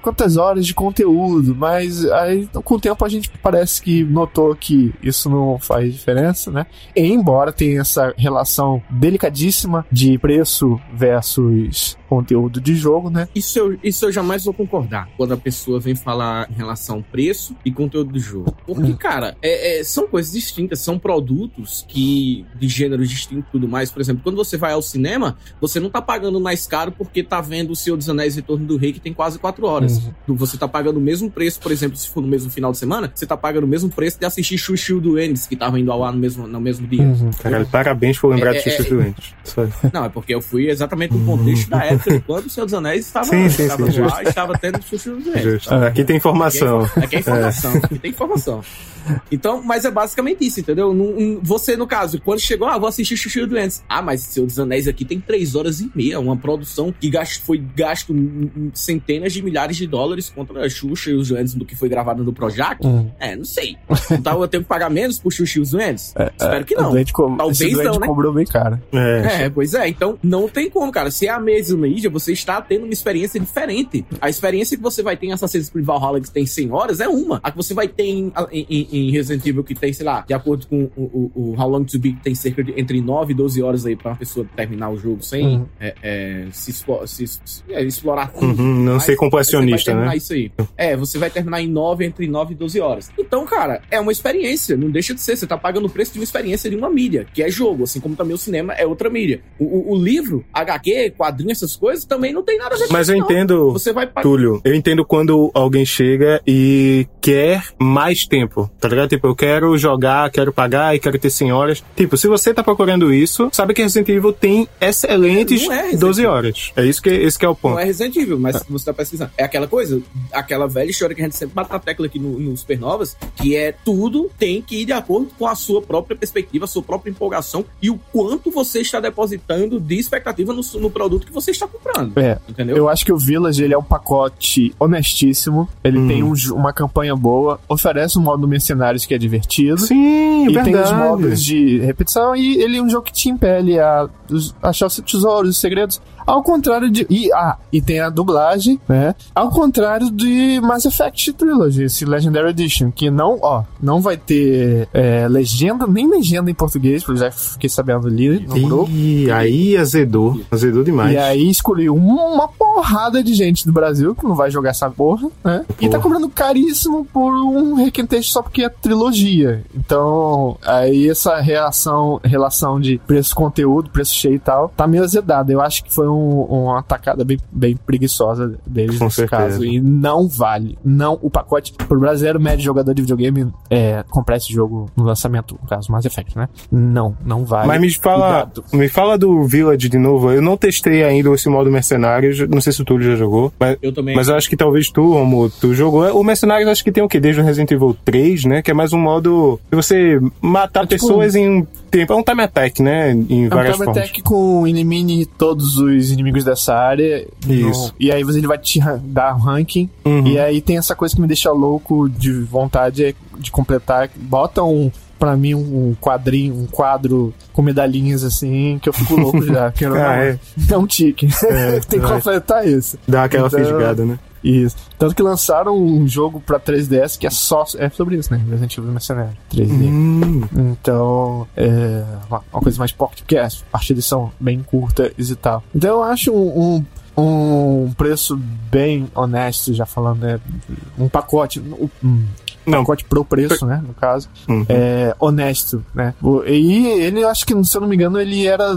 C: quantas, horas de conteúdo, mas aí com o tempo a gente parece que notou que isso não faz diferença, né? E, embora tenha essa relação delicadíssima de preço versus conteúdo de jogo, né?
E: isso eu, isso eu jamais vou concordar quando a pessoa vem falar em relação preço e conteúdo do jogo. Porque, cara, é- é- são coisas distintas, são produtos que de gêneros distintos e tudo mais. Por exemplo, quando você vai ao cinema, você não tá pagando mais caro porque tá vendo o Senhor dos Anéis Retorno do Rei, que tem quase quatro horas. Você tá pagando o mesmo preço, por exemplo, se for no mesmo final de semana, você tá pagando o mesmo preço de assistir Chuchu do Ennis, que tava indo ao ar no mesmo, no mesmo dia.
C: Uhum.
D: Caralho, parabéns por lembrar
E: É,
D: de
E: é,
D: Xuxa
E: é.
D: Doentes. Isso aí.
E: Não, é porque eu fui exatamente no contexto da época de quando o Senhor dos Anéis estava,
D: Sim, sim,
E: estava
D: sim, justo.
E: e estava tendo Chuchu dos Anéis.
D: Justo. Aqui tem informação.
E: Aqui é informação, aqui tem informação. Então, mas é basicamente isso, entendeu? Num- num- você, no caso, quando chegou, ah, vou assistir Chuchu Doentes. Ah, mas Senhor dos Anéis aqui tem três horas e meia, uma produção que gasto, foi gasto centenas de milhares de dólares contra a Xuxa e os Doentes do que foi gravado no Projac.
C: Uhum.
E: É, não sei. Então eu tenho que pagar menos por Xuxa e os Doentes? Espero que
C: O
E: não.
C: doente co-
E: Talvez não, né?
C: cobrou bem caro.
D: É.
E: É, pois é. Então, não tem como, cara. Se é a mesma mídia, você está tendo uma experiência diferente. A experiência que você vai ter em Assassin's Creed Valhalla, que tem 100 horas, é uma. A que você vai ter em, em, em Resident Evil, que tem, sei lá, de acordo com o, o, o How Long to Be, que tem cerca de entre 9 e 12 horas aí pra uma pessoa terminar o jogo sem
C: Uhum.
E: é, é, se, expo- se- se- é, explorar tudo.
D: Uhum, não
E: Mas
D: ser completionista, né?
E: Isso aí. É, você vai terminar em 9, entre 9 e 12 horas. Então, cara, é uma experiência, não deixa de ser. Você tá pagando o preço de uma experiência de uma mídia, que é jogo, assim como também o cinema é outra mídia. O, o- o livro, HQ, quadrinho, essas coisas, também não tem nada a ver com
D: Mas eu
E: não.
D: entendo,
E: Você vai.
D: Túlio, eu entendo quando alguém chega e quer mais tempo, tá ligado? Tipo, eu quero jogar, quero pagar e quero ter 100 horas. Tipo, se você tá procurando isso, sabe que Resident Evil tem excelentes
E: é Resident
D: 12
E: Evil.
D: horas. É isso que, esse que é o ponto.
E: Não é Resident Evil, mas você tá pesquisando. É aquela coisa, aquela velha história que a gente sempre bate na tecla aqui no, no Supernovas, que é tudo tem que ir de acordo com a sua própria perspectiva, a sua própria empolgação e o quanto você está depositando de expectativa no, no produto que você está comprando.
C: É,
E: Entendeu?
C: Eu acho que o Village ele é um pacote honestíssimo. Ele
D: Hum.
C: tem um uma campanha boa, oferece um modo mercenários que é divertido.
D: Sim,
C: e
D: verdade.
C: tem os modos de repetição e ele é um jogo que te impele a achar os tesouros, os segredos. Ao contrário de. E, ah, e tem a dublagem, né? Ao contrário de Mass Effect Trilogy, esse Legendary Edition, que não, ó, não vai ter é, legenda, nem legenda em português, porque eu já fiquei sabendo ali no grupo.
D: Ih, aí azedou. Azedou demais.
C: E aí escolhi uma porrada de gente do Brasil que não vai jogar essa porra, né? E tá
D: Porra.
C: cobrando caríssimo por um requentexto só porque é trilogia. Então, aí essa reação, relação de preço-conteúdo, preço cheio e tal, tá meio azedada. Eu acho que foi um- uma atacada bem, bem preguiçosa deles
D: Com
C: nesse
D: certeza.
C: caso. E não vale. Não, o pacote pro brasileiro médio jogador de videogame é, comprar esse jogo no lançamento, no caso, Mass Effect, né? Não, não vale.
D: Mas me fala,
C: Cuidado.
D: me fala do Village de novo. Eu não testei ainda esse modo Mercenários. Não sei se o Túlio já jogou. Mas,
E: Eu também.
D: mas eu acho que talvez tu, Romulo, tu jogou. O Mercenários acho que tem o que? Desde o Resident Evil 3, né? Que é mais um modo de você matar
C: É tipo
D: pessoas em um tempo. É um time attack, né? Em
C: É um
D: várias
C: time
D: formas.
C: attack com elimine todos os inimigos dessa área.
D: Isso.
C: No- e aí você- ele vai te dar um ranking.
D: Uhum.
C: E aí tem essa coisa que me deixa louco de vontade é de completar. Bota um. Pra mim, um quadrinho, um quadro com medalhinhas assim, que eu fico louco (laughs) já. Quero
D: Ah, é. (laughs)
C: é um tique.
D: É, (laughs)
C: tem que completar isso.
D: Dá aquela
C: Então-
D: fisgada, né?
C: Isso. Tanto que lançaram um jogo pra 3DS que é só é sobre isso, né? Resident Evil Mercenário 3D.
D: Hum,
C: Então, é uma, uma coisa mais podcast, partidas são bem curtas e tal. Então eu acho um, um, um preço bem honesto, já falando, né? Um pacote, um
D: Não.
C: pacote pro preço, né? No caso,
D: Uhum.
C: é honesto, né? E ele, acho que, se eu não me engano, ele era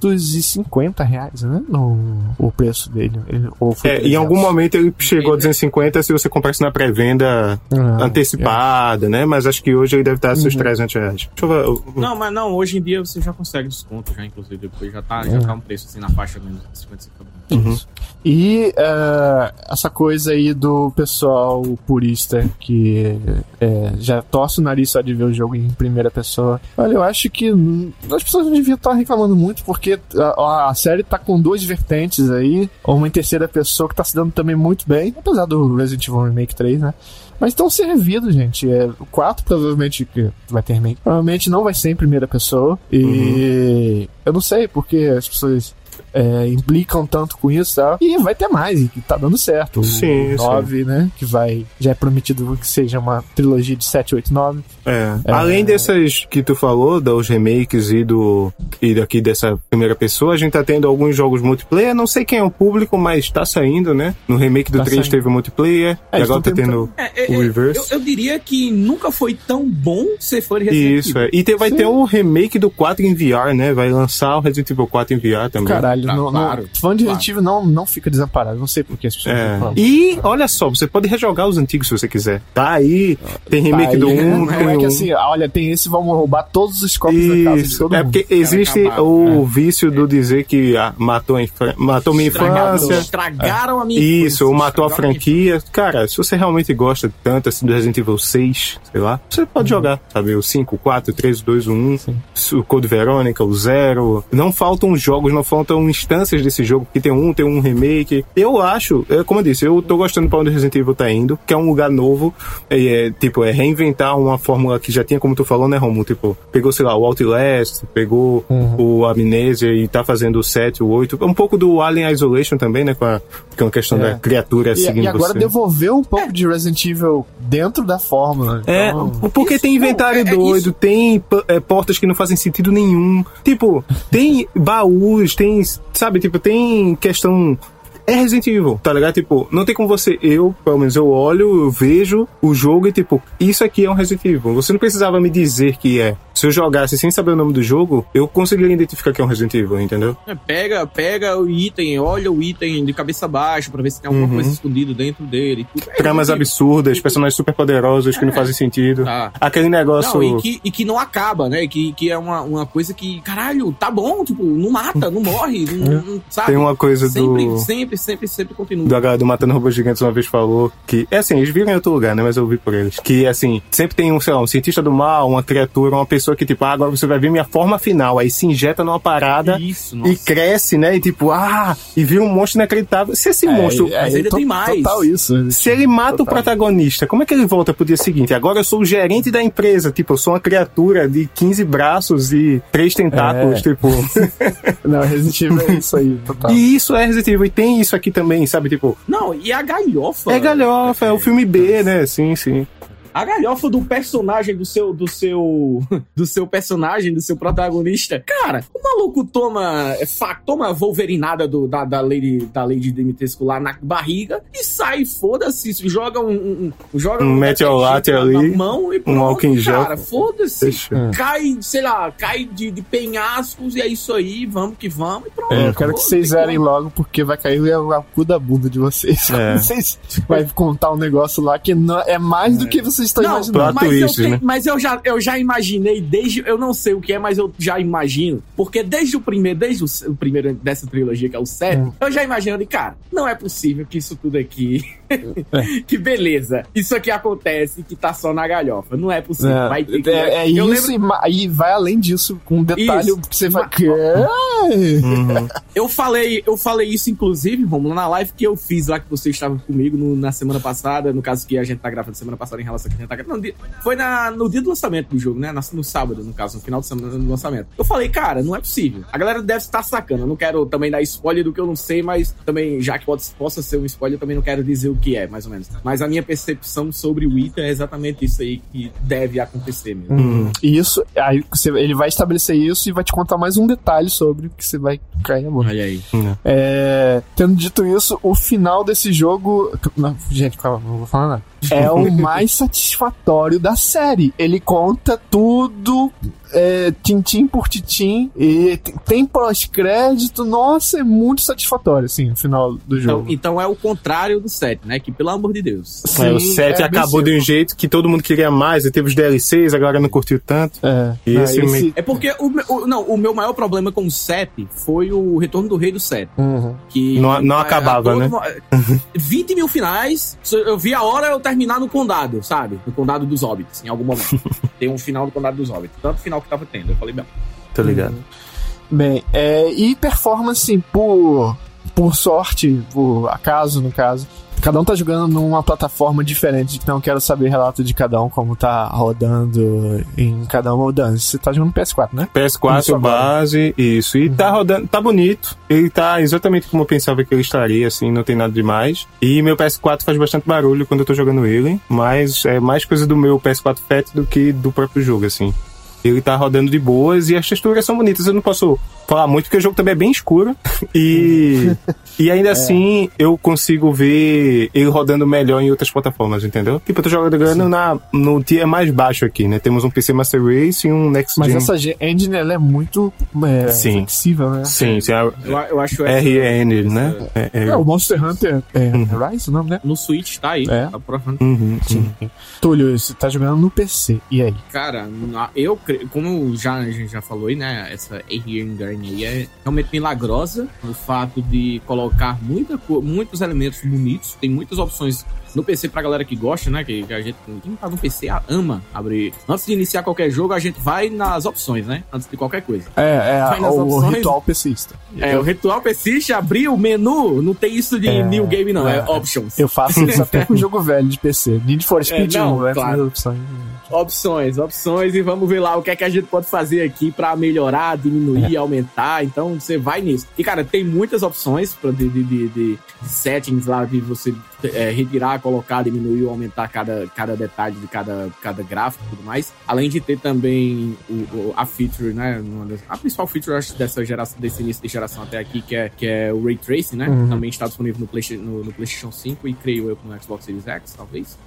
C: 250 reais, né? No, o preço dele. Ele, ou foi
D: É, em
C: 300.
D: algum momento ele chegou a 250 se você comprasse na pré-venda
C: Ah,
D: antecipada, né? Mas acho que hoje ele deve estar seus
C: Uhum.
D: 300 reais. Deixa eu ver.
E: Não, mas não, hoje em dia você já consegue desconto, já, inclusive, depois já tá, já tá um preço assim na faixa menos de 50 centavos.
D: Uhum.
C: E é, essa coisa aí do pessoal purista que é, já torce o nariz só de ver o jogo em primeira pessoa. Olha, eu acho que as pessoas não deviam estar reclamando muito, porque a, a série tá com duas vertentes aí. Uma em terceira pessoa que tá se dando também muito bem, apesar do Resident Evil Remake 3, né? Mas estão servidos, gente. É, o 4 provavelmente que vai ter remake. Provavelmente não vai ser em primeira pessoa. E eu não sei porque as pessoas é, implicam tanto com isso e tal. E vai ter mais, e que tá dando certo. O
D: Sim, sim.
C: 9, né? Que vai. Já é prometido que seja uma trilogia de 7, 8, 9.
D: É. Além dessas que tu falou, dos remakes e do e daqui dessa primeira pessoa, a gente tá tendo alguns jogos multiplayer. Não sei quem é o público, mas tá saindo, né? No remake do
C: Tá
D: 3
C: saindo.
D: teve multiplayer.
C: É,
D: e agora tá tendo
E: É,
D: o reverse.
E: Eu, eu diria que nunca foi tão bom ser fã de Resident
D: Isso, é. E te- vai
C: Sim.
D: ter um remake do 4 em VR, né? Vai lançar o Resident Evil 4 em VR também.
C: Caralho,
E: Tá,
C: não, não-
E: claro,
C: fã de
E: claro.
C: Resident Evil não, não fica desamparado. Não sei por que as pessoas
D: É.
C: falam.
D: E olha só, você pode rejogar os antigos se você quiser. Tá aí, tem remake
C: Tá
D: do
C: aí,
D: 1,
C: Não
D: tem
C: é que
D: um.
C: assim, olha, tem esse, vamos roubar todos os copos da casa de
D: Isso,
C: todo
D: é
C: mundo.
D: porque existe
E: acabar,
D: o vício do dizer que ah, matou, a infância, matou minha infância.
E: estragaram a minha
D: Isso, ou matou a franquia. Cara, se você realmente gosta tanto assim do Resident Evil 6, sei lá, você pode jogar, sabe? O 5, o 4, o 3, o 2, o 1, o Code Verônica, o 0. Não faltam jogos, não faltam instâncias desse jogo, porque tem um, tem um remake. Eu acho, é, como eu disse, eu tô gostando pra onde o Resident Evil tá indo, que é um lugar novo, é, é, tipo, é reinventar uma fórmula que já tinha, como tu falou, né, Romulo? Tipo, pegou, sei lá, o Outlast, pegou o Amnesia e tá fazendo o 7, o 8. Um pouco do Alien Isolation também, né, com a, com a questão
C: É.
D: da criatura
C: E,
D: seguindo
C: e agora
D: você.
C: devolveu um pouco de Resident Evil dentro da fórmula.
D: É,
C: Então,
D: porque
E: Isso,
D: tem inventário
E: não, é- é
D: doido, tem é, portas que não fazem sentido nenhum. Tipo, tem baús, tem, sabe, tipo, tem questão. É Resident Evil, tá ligado? Tipo, não tem como você, eu, pelo menos eu olho, eu vejo o jogo e tipo, isso aqui é um Resident Evil. Você não precisava me dizer que é. Se eu jogasse sem saber o nome do jogo, eu conseguiria identificar que é um Resident Evil, entendeu?
E: É, pega, pega o item, olha o item de cabeça baixa pra ver se tem alguma
D: Uhum.
E: coisa escondida dentro dele. tudo. É,
D: Tramas
E: e-
D: absurdas, personagens super poderosos que não fazem sentido.
E: Tá.
D: Aquele negócio.
E: Não, e que, e que não acaba, né? Que, que é uma, uma coisa que, caralho, tá bom, tipo, não mata, não morre, não, (laughs) não- sabe?
D: Tem uma coisa
E: sempre,
D: do.
E: sempre, sempre, sempre continua.
D: do H do Matando Robôs Gigantes uma vez falou que, é assim, eles viram em outro lugar, né, mas eu ouvi por eles, que, assim, sempre tem um, sei lá, um cientista do mal, uma criatura, uma pessoa que, tipo, ah, agora você vai ver minha forma final, aí se injeta numa parada
E: Isso,
D: e cresce, né, e tipo, ah, e vira um monstro inacreditável. Se esse monstro,
E: Mas ainda tem mais.
C: Total isso.
D: se ele mata o
C: Total.
D: protagonista, como é que ele volta pro dia seguinte? Agora eu sou o gerente da empresa, tipo, eu sou uma criatura de 15 braços e três tentáculos,
C: É.
D: tipo... (laughs)
C: Não, Resident Evil é isso aí, total.
D: e isso é Resident Evil, e tem isso aqui também, sabe, tipo...
E: Não, e a galhofa.
D: É galhofa, é o filme B, né? Sim, sim.
E: A galhofa do personagem do seu do seu (laughs) do seu personagem, do seu protagonista. Cara, o maluco toma é, fa, toma wolverinada do, da, da Lady da Lady Dimitrescu lá na barriga e sai, foda-se, joga um, um, um- joga
D: Um
E: detergente na-
D: ali,
E: na mão e
D: um
E: pronto,
D: álcool em gel.
E: Cara, foda-se.
D: Deixa.
E: Cai, sei lá, cai de, de penhascos e é isso aí, vamos que vamos e pronto.
C: É, eu quero que vocês zerem logo, porque vai cair o cu da bunda de vocês.
D: É. (laughs)
C: Vocês vai contar um negócio lá que não, é mais do que vocês estão
E: Não,
C: imaginando.
E: Mas, eu
D: twists,
E: tenho-
D: né?
E: mas eu já, eu já imaginei desde. Eu não sei o que é, mas eu já imagino. Porque desde o primeiro, desde o, o primeiro dessa trilogia, que é o 7,
C: Hum.
E: eu já imaginando, e, cara, não é possível que isso tudo aqui. (laughs) que beleza. Isso aqui acontece que tá só na galhofa. Não é possível.
C: É,
E: vai ter que-
C: é, é
E: eu
C: isso
E: lembro-
C: e e, vai além disso, com um detalhe
E: Isso.
C: que você vai.
D: Uhum.
E: Eu falei, eu falei isso, inclusive, Romulo, na live que eu fiz lá que você estava comigo no- na semana passada, no caso que a gente tá gravando semana passada em relação Não, foi na, no dia do lançamento do jogo, né? No sábado, no caso, no final de semana do lançamento. Eu falei, cara, não é possível. A galera deve estar sacando. Eu não quero também dar spoiler do que eu não sei, mas também, já que pode, possa ser um spoiler, eu também não quero dizer o que é, mais ou menos. Mas a minha percepção sobre o Ita é exatamente isso aí que deve acontecer mesmo.
C: Hum. Isso, aí você, ele vai estabelecer isso e vai te contar mais um detalhe sobre o que você vai cair a boca.
E: Olha aí.
C: É, tendo dito isso, o final desse jogo. Não, gente, calma, não vou falar nada. É o mais satisfatório da série. Ele conta tudo é, tintim por tintim e tem pós-crédito. Nossa, é muito satisfatório, assim, no final do
E: Então,
C: jogo.
E: então é o contrário do 7, né? Que pelo amor de Deus.
D: É, o 7
C: é
D: acabou de um jeito que todo mundo queria mais, e teve os DLCs, a galera não curtiu tanto.
C: É,
D: E esse meio-
E: É porque o, meu- o- não, o meu maior problema com o 7 foi o Retorno do Rei do 7.
C: Uhum.
E: Que
D: Não- não acabava,
E: todo
D: né?
E: mo- 20 mil finais. Eu vi a hora eu terminar no condado, sabe? No condado dos Hobbits, em algum momento. (laughs) Tem um final do condado dos Hobbits. Tanto final que tava tendo. Eu falei, bem,
D: Tá ligado?
C: Bem, é, e performance por, por sorte, por acaso, no caso. Cada um tá jogando numa plataforma diferente, então quero saber relato de cada um, como tá rodando em cada uma mudança. Você tá jogando no PS4, né?
D: PS4
C: Isso agora.
D: base, isso. E tá rodando, tá bonito. Ele tá exatamente como eu pensava que ele estaria, assim, não tem nada demais. E meu PS4 faz bastante barulho quando eu tô jogando ele, mas é mais coisa do meu PS4 Fat do que do próprio jogo, assim. Ele tá rodando de boas e as texturas são bonitas. Eu não posso falar muito porque o jogo também é bem escuro. E, (laughs) e ainda assim eu consigo ver ele rodando melhor em outras plataformas, entendeu? Tipo, eu tô jogando na, no tier mais baixo aqui, né? Temos um PC Master Race e um Next
C: Mas
D: Gen.
C: essa ge- engine, ela é muito é,
D: Sim.
C: flexível, né?
D: Sim, sim. a-
E: eu, eu acho essa-
D: RN, né? É, é-
C: É, o Monster Hunter é Rise o nome, né?
E: No Switch tá aí.
C: É.
E: Tá provando.
D: Uhum,
C: Sim. Túlio, você tá jogando no PC. E aí?
E: Cara, eu como já, a gente já falou aí, né? Essa Here Engine aí é realmente milagrosa. O fato de colocar muita, muitos elementos bonitos. Tem muitas opções no PC pra galera que gosta, né? Que, que a gente, quem tá no PC ama abrir. Antes de iniciar qualquer jogo, a gente vai nas opções, né? Antes de qualquer coisa.
C: É, é
E: Vai nas
C: o
E: opções.
C: ritual PCista.
E: É, o ritual persiste, abrir o menu, não tem isso de
C: É,
E: new game, não, é,
C: é.
E: options.
C: Eu faço isso até com (laughs) jogo velho de PC. Need for Speed
E: É, não,
C: 1, né?
E: claro.
C: Opções.
E: Opções, opções, e vamos ver lá o que é que a gente pode fazer aqui pra melhorar, diminuir, aumentar. Então você vai nisso. E cara, tem muitas opções pra de, de, de- de settings lá de você é, retirar, colocar, diminuir ou aumentar cada, cada detalhe de cada, cada gráfico e tudo mais. Além de ter também o, o- a feature, né? a principal feature, acho, dessa geração, desse início de geração até aqui, que é, que é o Ray Tracing, né?
C: Uhum.
E: Também está disponível no, Playsta- no, no PlayStation 5 e creio eu no Xbox Series X, talvez. (laughs)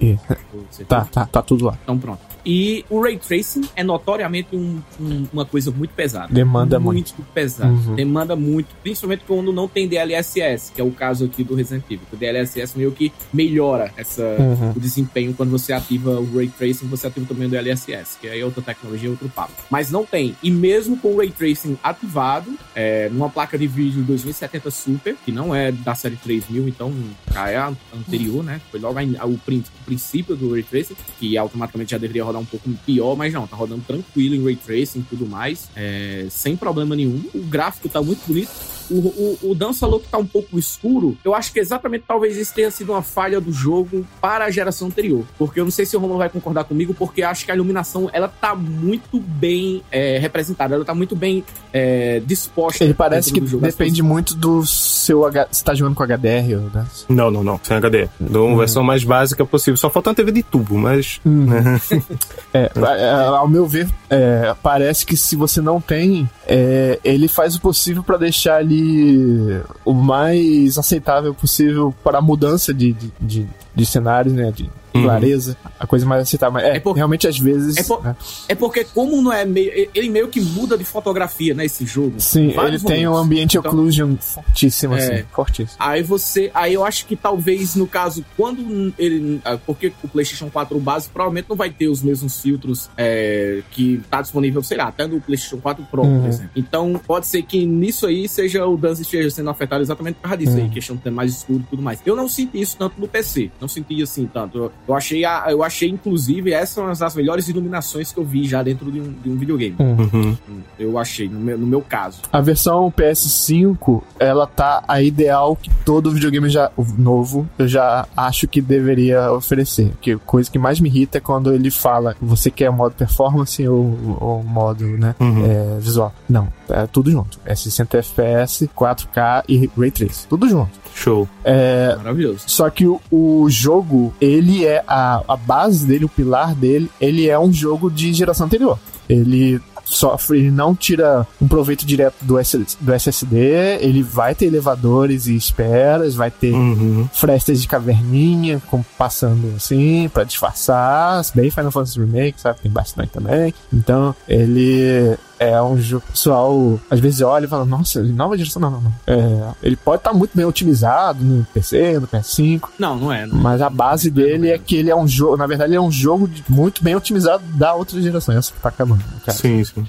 C: Tá, tá, tá tudo lá.
E: Então pronto. E o Ray Tracing é notoriamente um- um- uma coisa muito pesada.
C: Demanda
E: muito. pesada.
C: Uhum.
E: Demanda muito, principalmente quando não tem DLSS, que é o caso aqui do Resident Evil. O DLSS meio que melhora essa,
C: Uhum.
E: o desempenho quando você ativa o Ray Tracing, você ativa também o DLSS, que aí é outra tecnologia, outro papo. Mas não tem. E mesmo com o Ray Tracing ativado, é, numa placa de vídeo 2070 Super, que não é da série 3000, então já é a anterior, né? Foi logo o princípio do Ray Tracing, que automaticamente já deveria rodar um pouco pior, mas não, tá rodando tranquilo em Ray Tracing e tudo mais, é, sem problema nenhum. O gráfico tá muito bonito. O, o, o Dan falou que tá um pouco escuro. Eu acho que exatamente talvez isso tenha sido uma falha do jogo para a geração anterior. Porque eu não sei se o Romulo vai concordar comigo, porque acho que a iluminação ela tá muito bem é, representada, ela tá muito bem é, disposta.
C: Ele parece que depende muito do seu H... Você tá jogando com HDR, né?
D: Não, não, não. Sem HD. Dou uma versão mais básica possível. Só falta uma TV de tubo, mas. (laughs)
C: É, é, ao meu ver, é, parece que se você não tem, é, ele faz o possível pra deixar ali o mais aceitável possível para a mudança de, de, de, de cenários, né? De
D: Uhum.
C: clareza, a coisa mais aceitável. Mas É,
E: É por-
C: realmente às vezes.
E: É por-
C: né?
E: É porque, como não é meio. Ele meio que muda de fotografia, né? Esse jogo.
C: Sim, ele tem um ambiente
E: Então-
C: occlusion fortíssimo,
E: É.
C: assim. Fortíssimo.
E: Aí você. Aí eu acho que talvez, no caso, quando ele. ah, Porque o PlayStation 4 base provavelmente não vai ter os mesmos filtros é, que tá disponível, sei lá, até no PlayStation 4 Pro,
C: Uhum.
E: por exemplo. Então, pode ser que nisso aí seja o dance esteja sendo afetado exatamente por causa disso aí,
C: Uhum.
E: questão de ter mais escuro e tudo mais. Eu não senti isso tanto no PC. Não senti assim tanto. Eu achei, a, eu achei inclusive, essas são as melhores iluminações que eu vi já dentro de um, de um videogame.
D: Uhum.
E: Eu achei, no meu, no meu caso.
C: A versão PS5, ela tá a ideal que todo videogame já novo eu já acho que deveria oferecer. Que coisa que mais me irrita é quando ele fala você quer modo performance ou, ou modo, né,
D: Uhum.
C: é, visual. Não, é tudo junto. É 60 FPS, 4K e Ray Trace. Tudo junto.
D: Show.
C: É,
E: Maravilhoso.
C: só que o, o jogo, ele é a, a base dele, o pilar dele, ele é um jogo de geração anterior. Ele sofre, ele não tira um proveito direto do, SS do SSD, ele vai ter elevadores e esperas, vai ter
D: Uhum.
C: frestas de caverninha, como passando assim, pra disfarçar, bem Final Fantasy Remake, sabe? Tem bastante também. Então, ele é um jogo pessoal, às vezes olha e fala, nossa, nova geração, não, não, não. É, ele pode estar muito bem otimizado no PC, no PS5,
E: Não, não é. Não.
C: mas a base dele é que ele é um jogo, na verdade, ele é um jogo muito bem otimizado da outra geração, essa que tá acabando, cara.
D: Sim, sim.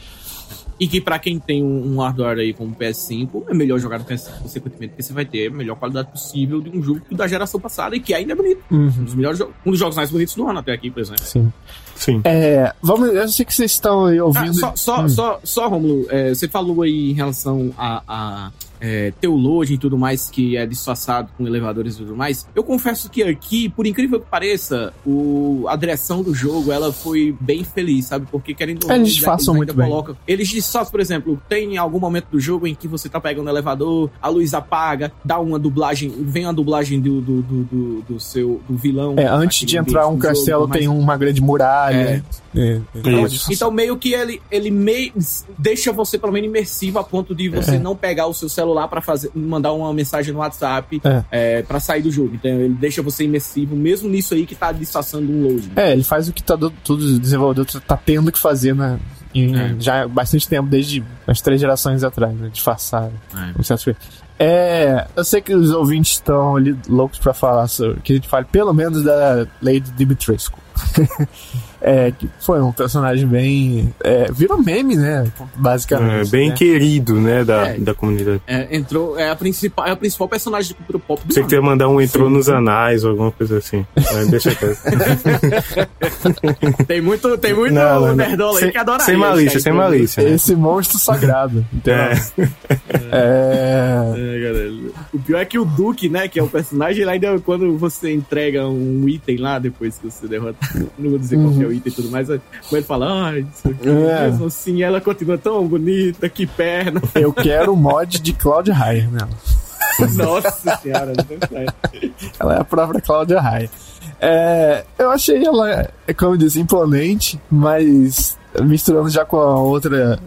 E: E que pra quem tem um, um hardware aí como o PS5, é melhor jogar no PS5, consequentemente, porque você vai ter a melhor qualidade possível de um jogo da geração passada e que ainda é bonito. Um
C: Uhum,
E: dos, melhores, um dos jogos mais bonitos do ano até aqui, por exemplo.
C: sim.
D: Sim.
C: É, vamos, eu sei que vocês estão aí
E: Ah,
C: ouvindo.
E: só, só,
C: Hum.
E: só, só, Romulo, é, você falou aí em relação a, a é, loading e tudo mais, que é disfarçado com elevadores e tudo mais. Eu confesso que aqui, por incrível que pareça, o, a direção do jogo, ela foi bem feliz, sabe? Porque querendo ou não,
C: Eles
E: eles
C: disfarçam muito bem.
E: colocam- Eles disfarçam, por exemplo, tem algum momento do jogo em que você tá pegando o elevador, a luz apaga, dá uma dublagem, vem a dublagem do, do, do, do, do seu do vilão.
C: É, antes de entrar um
E: do jogo,
C: castelo
E: mas-
C: tem uma grande muralha. É, é,
D: Isso.
E: então, meio que ele, ele meio deixa você, pelo menos, imersivo a ponto de você
C: É.
E: não pegar o seu celular pra fazer, mandar uma mensagem no WhatsApp
C: É.
E: é. para sair do jogo. Então, ele deixa você imersivo, mesmo nisso aí que tá disfarçando um loading.
C: É, ele faz o que tá, do- todos os desenvolvedores tá tendo que fazer na, em-
E: É.
C: já há bastante tempo, desde as três gerações atrás, né? Disfarçar.
E: É.
C: certo coisa. É, eu sei que os ouvintes estão ali loucos pra falar sobre que a gente fale pelo menos da Lady Dimitrescu. (laughs) é, que foi um personagem bem. É, virou meme, né? Basicamente.
D: É, bem
C: né?
D: querido, né, da,
E: É.
D: da comunidade.
E: É, entrou, é a principal, é a principal personagem de cultura pop do
D: Você que ia mandar um entrou nos anais ou alguma coisa assim. Mas deixa quieto. (laughs)
E: Tem muito, tem muito
D: Não, não, não.
E: nerdola aí
D: Sem-
E: que adora
D: sem malícia, sem malícia. né?
C: Esse monstro sagrado. (laughs) Então,
D: É.
C: é.
E: É, galera. O pior é que o Duke, né, que é o personagem, ele ainda quando você entrega um item lá, depois que você derrota, não vou dizer qual que é o item e tudo mais, aí ele fala, ai, isso aqui,
C: É.
E: mesmo assim, ela continua tão bonita, que perna.
C: Eu quero o mod de Cláudia Raia nela. (laughs)
E: Nossa senhora.
C: Ela é a própria Cláudia Raia. É, eu achei ela, é, como disse, imponente, mas misturando já com a outra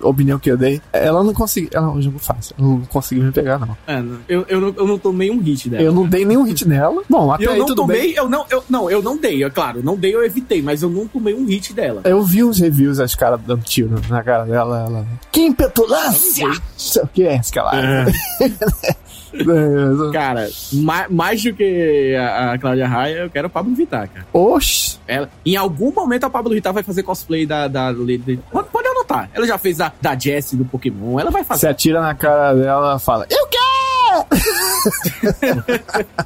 C: opinião que eu dei, ela não conseguiu. Ela é um jogo fácil, ela não conseguiu me pegar, não.
E: É, eu, eu, não, eu não tomei um hit dela.
C: Eu não dei nenhum hit nela. Bom, até
E: eu
C: aí
E: não
C: tudo
E: tomei,
C: bem.
E: eu não, eu, não, eu não dei, é claro, não dei, eu evitei, mas eu não tomei um hit dela.
C: Eu vi uns reviews, as caras dando tiro na cara dela, ela. Que impetulância! Não sei o que é, que ela.
D: É. (laughs) (laughs)
C: É,
E: Cara, ma- mais do que a, a Cláudia Raia, eu quero o Pablo Vittar, cara.
C: Oxi!
E: Ela, em algum momento a Pablo Vittar vai fazer cosplay da. da, Lady- pode, pode anotar. Ela já fez a da Jessie do Pokémon. Ela vai
C: Você
E: fazer.
C: atira na cara dela e fala: Eu quero! (laughs)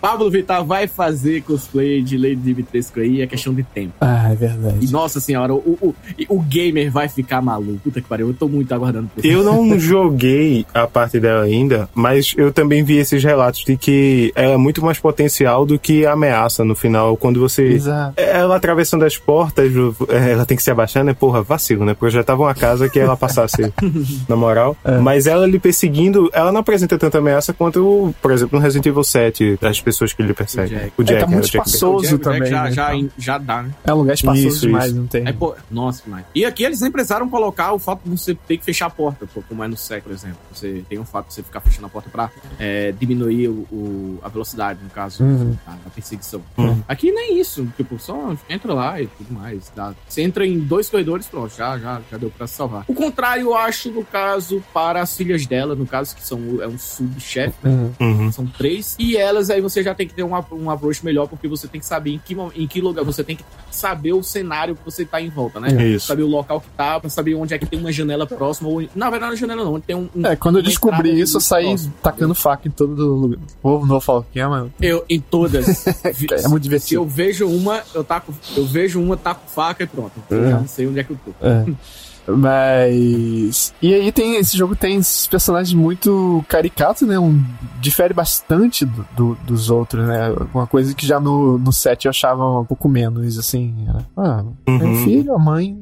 E: Pablo Vittar vai fazer cosplay de Lady Dimitrescu aí, é questão de tempo.
C: Ah, é
E: E
C: verdade.
E: nossa senhora, o, o, o gamer vai ficar maluco. Puta que pariu, eu tô muito aguardando por
D: Eu não (laughs) joguei a parte dela ainda, mas eu também vi esses relatos de que ela é muito mais potencial do que ameaça no final. Quando você.
C: Exato.
D: Ela atravessando as portas, é, ela tem que se abaixar, né? Porra, vacilo, né? Porque eu já tava uma casa que ela passasse (laughs) na moral. Mas ela lhe perseguindo, ela não apresenta tanta ameaça quanto, por exemplo, no Resident Evil 7, as pessoas que lhe perseguem.
E: Jack.
D: O Jack,
C: É, tá
D: né?
C: muito espaçoso
E: Jack-
C: também,
E: Já,
C: né,
E: já,
C: então.
E: já dá, né?
C: É um lugar espaçoso
D: Isso,
C: demais,
D: isso.
C: não tem.
E: Aí, pô, nossa, demais. E aqui eles nem precisaram colocar o fato de você ter que fechar a porta, pô, como é no século, por exemplo. Você tem o fato de você ficar fechando a porta pra é, diminuir o, o- a velocidade, no caso,
C: Uhum.
E: da, da perseguição.
D: Uhum.
E: Aqui nem isso, tipo, só entra lá e tudo mais. Dá. Você entra em dois corredores, pronto, já, já, já deu pra se salvar. O contrário, eu acho, no caso, para as filhas dela, no caso, que são é um subchefe, né?
C: Uhum.
D: Uhum.
E: São três. E elas aí você já tem que ter um, um approach melhor, porque você tem que saber em que, em que lugar, você tem que saber o cenário que você tá em volta, né?
D: Isso.
E: Saber o local que tá, pra saber onde é que tem uma janela próxima, ou. Na verdade, não é janela não, onde tem um. um-
C: É, quando eu descobri isso, eu saí
E: próxima.
C: tacando faca em todo lugar. Vou, não vou falar o que é, mas
E: Eu, em todas. (laughs)
C: é muito
E: Se
C: divertido.
E: eu vejo uma, eu taco. Eu vejo uma, taco faca e pronto. Eu já não sei onde é que eu tô.
C: É. (laughs) Mas. E aí tem. Esse jogo tem esses personagens muito caricatos, né? Um, difere bastante do, do- dos outros, né? Uma coisa que já no, no set eu achava um pouco menos, assim. Era, ah, o
D: Uhum.
C: filho, a mãe,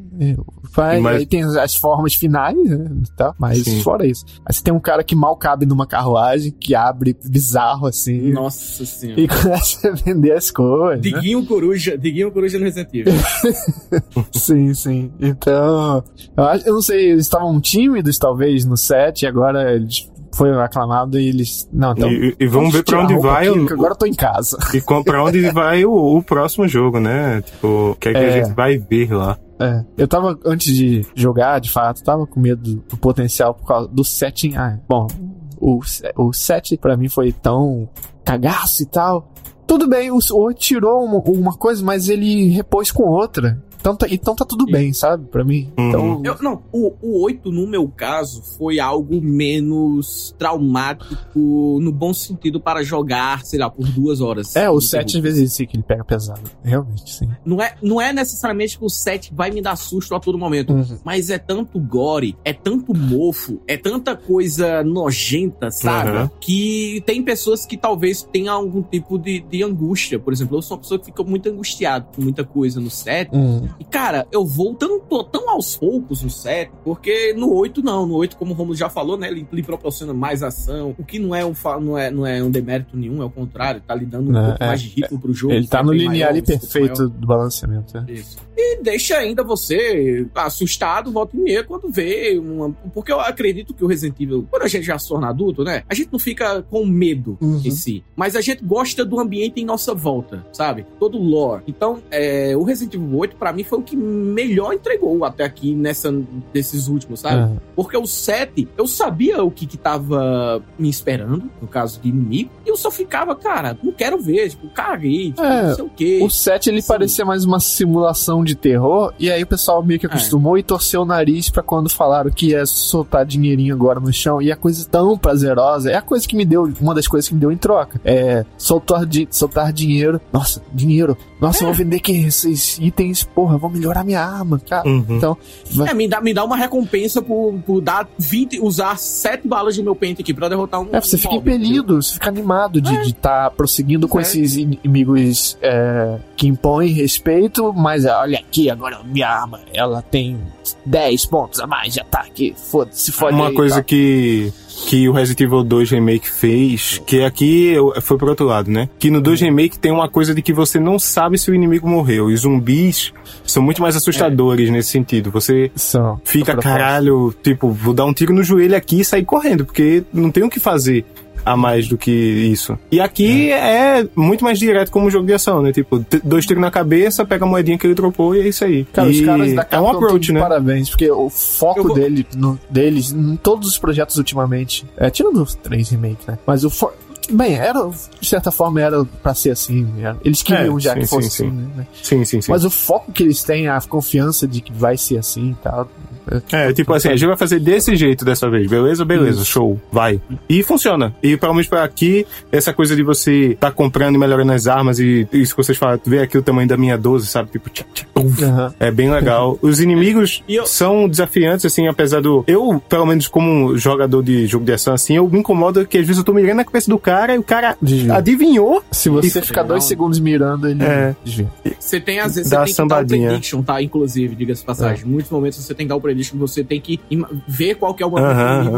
C: pai.
D: Mas-
C: Aí tem as, as formas finais, né? tal, mas
D: Sim.
C: fora isso. Aí você tem um cara que mal cabe numa carruagem, que abre bizarro, assim.
E: Nossa senhora.
C: E (laughs) começa a vender as coisas. né?
E: Diguinho Coruja, Diguinho Coruja no Resident Evil. (laughs)
C: Sim, sim. Então, eu, acho- eu não sei, eles estavam tímidos talvez no set e agora eles foi aclamado e eles. Não, então.
D: E, e vamos ver pra
C: tirar a
D: onde vai
C: aqui,
D: o,
C: agora eu tô em casa.
D: e com- pra onde vai o, o próximo jogo, né? Tipo, o que é que
C: É.
D: a gente vai ver lá.
C: É, eu tava, antes de jogar, de fato, tava com medo do, potencial por causa do setting. Ah, bom, o, o set pra mim foi tão cagaço e tal. Tudo bem, o, o tirou uma, uma coisa, mas ele repôs com outra. Então tá, então tá tudo bem, sabe? Pra mim.
D: Uhum.
C: Então,
E: Eu- não, o, o 8, no meu caso, foi algo menos traumático no bom sentido para jogar, sei lá, por duas horas.
C: é, o
E: Muito
C: 7
E: bom.
C: às vezes sim que ele pega pesado. Realmente, sim.
E: Não é, não é necessariamente que o 7 vai me dar susto a todo momento.
C: Uhum.
E: Mas é tanto gore, é tanto mofo, é tanta coisa nojenta, sabe?
D: Uhum.
E: Que tem pessoas que talvez tenham algum tipo de, de angústia. Por exemplo, eu sou uma pessoa que fica muito angustiado com muita coisa no set.
C: Hum.
E: E, cara, eu vou tão, tão aos poucos no set, porque no 8 não. No 8, como o Romulo já falou, né? Ele lhe proporciona mais ação. O que não é um, não é, não é um demérito nenhum, é o contrário. Tá lhe dando um
C: É,
E: pouco
C: é,
E: mais de ritmo pro jogo.
C: Ele tá
E: é
C: no linear
E: maior,
C: perfeito do balanceamento. né?
E: Isso. E deixa ainda você assustado, volta e meia, quando vê uma. Porque eu acredito que o Resident Evil, quando a gente já se torna adulto, né? A gente não fica com medo
C: Uhum.
E: em si. Mas a gente gosta do ambiente em nossa volta, sabe? Todo o lore. Então, é, o Resident Evil 8, pra mim, foi o que melhor entregou até aqui nessa, desses últimos, sabe?
C: É.
E: Porque o 7, eu sabia o que que tava me esperando, no caso de inimigo, e eu só ficava, cara, não quero ver, tipo, caguei, tipo,
C: É,
E: não sei o quê.
C: O 7 ele
E: Sim.
C: parecia mais uma simulação de terror, e aí o pessoal meio que acostumou e torceu o nariz pra quando falaram que ia soltar dinheirinho agora no chão, e a coisa tão prazerosa, é a coisa que me deu, uma das coisas que me deu em troca. É soltar, di- soltar dinheiro. Nossa, dinheiro. Nossa, eu vou vender que esses itens, porra, vou melhorar minha arma, cara.
D: Uhum.
C: Então, vai-
E: É, me dá, me dá uma recompensa por, por dar 20, usar 7 balas de meu pente aqui pra derrotar um.
C: É, você
E: um
C: fica
E: mob,
C: impelido, você fica animado de estar prosseguindo com
E: É.
C: esses inimigos é, que impõem respeito, mas é, olha aqui, agora minha arma, ela tem 10 pontos a mais de ataque, foda-se, fode
D: Uma coisa
C: tá?
D: que, que o Resident Evil 2 Remake fez, que aqui foi pro outro lado, né? Que no 2 Remake tem uma coisa de que você não sabe se o inimigo morreu. E os zumbis são muito mais assustadores nesse sentido. Você
C: São,
D: fica, caralho, tipo, vou dar um tiro no joelho aqui e sair correndo, porque não tem o que fazer a mais do que isso. E aqui é, muito mais direto como um jogo de ação, né? Tipo, dois tiros na cabeça, pega a moedinha que ele dropou e é isso aí.
C: Cara,
D: e
C: os caras da
D: é um
C: Capcom
D: approach, né?
C: Parabéns, porque o foco
E: vou-
C: dele, no- deles, em todos os projetos ultimamente, é, tirando os três remakes, né? Mas o fo- Bem, era, de certa forma, era pra ser assim. era- eles queriam
D: É,
C: já
D: sim,
C: que fosse
D: sim,
C: assim,
D: sim.
C: né?
D: Sim, sim, sim.
C: Mas o foco que eles têm, a confiança de que vai ser assim e tal.
D: É, tipo assim, a gente vai fazer desse jeito dessa vez, beleza? Beleza, show, vai. E funciona. E pelo menos pra aqui, essa coisa de você tá comprando e melhorando as armas e isso que vocês falam, tu vê aqui o tamanho da minha 12, sabe? Tipo, tchac, tchac, uf.
C: Aham.
D: É bem legal. Os inimigos
E: eu-
D: são desafiantes, assim, apesar do. Eu, pelo menos como jogador de jogo de ação, assim, eu me incomodo que às vezes eu tô mirando na cabeça do cara e o cara
C: Desvia.
D: adivinhou.
C: Se você
D: Isso-
C: ficar dois segundos mirando, ele
D: É.
C: desvia.
E: Você tem, às vezes, você tem que dar o prediction, tá? Inclusive, diga-se de passagem. Em muitos momentos você tem que dar o prediction, você tem que ver qual que é o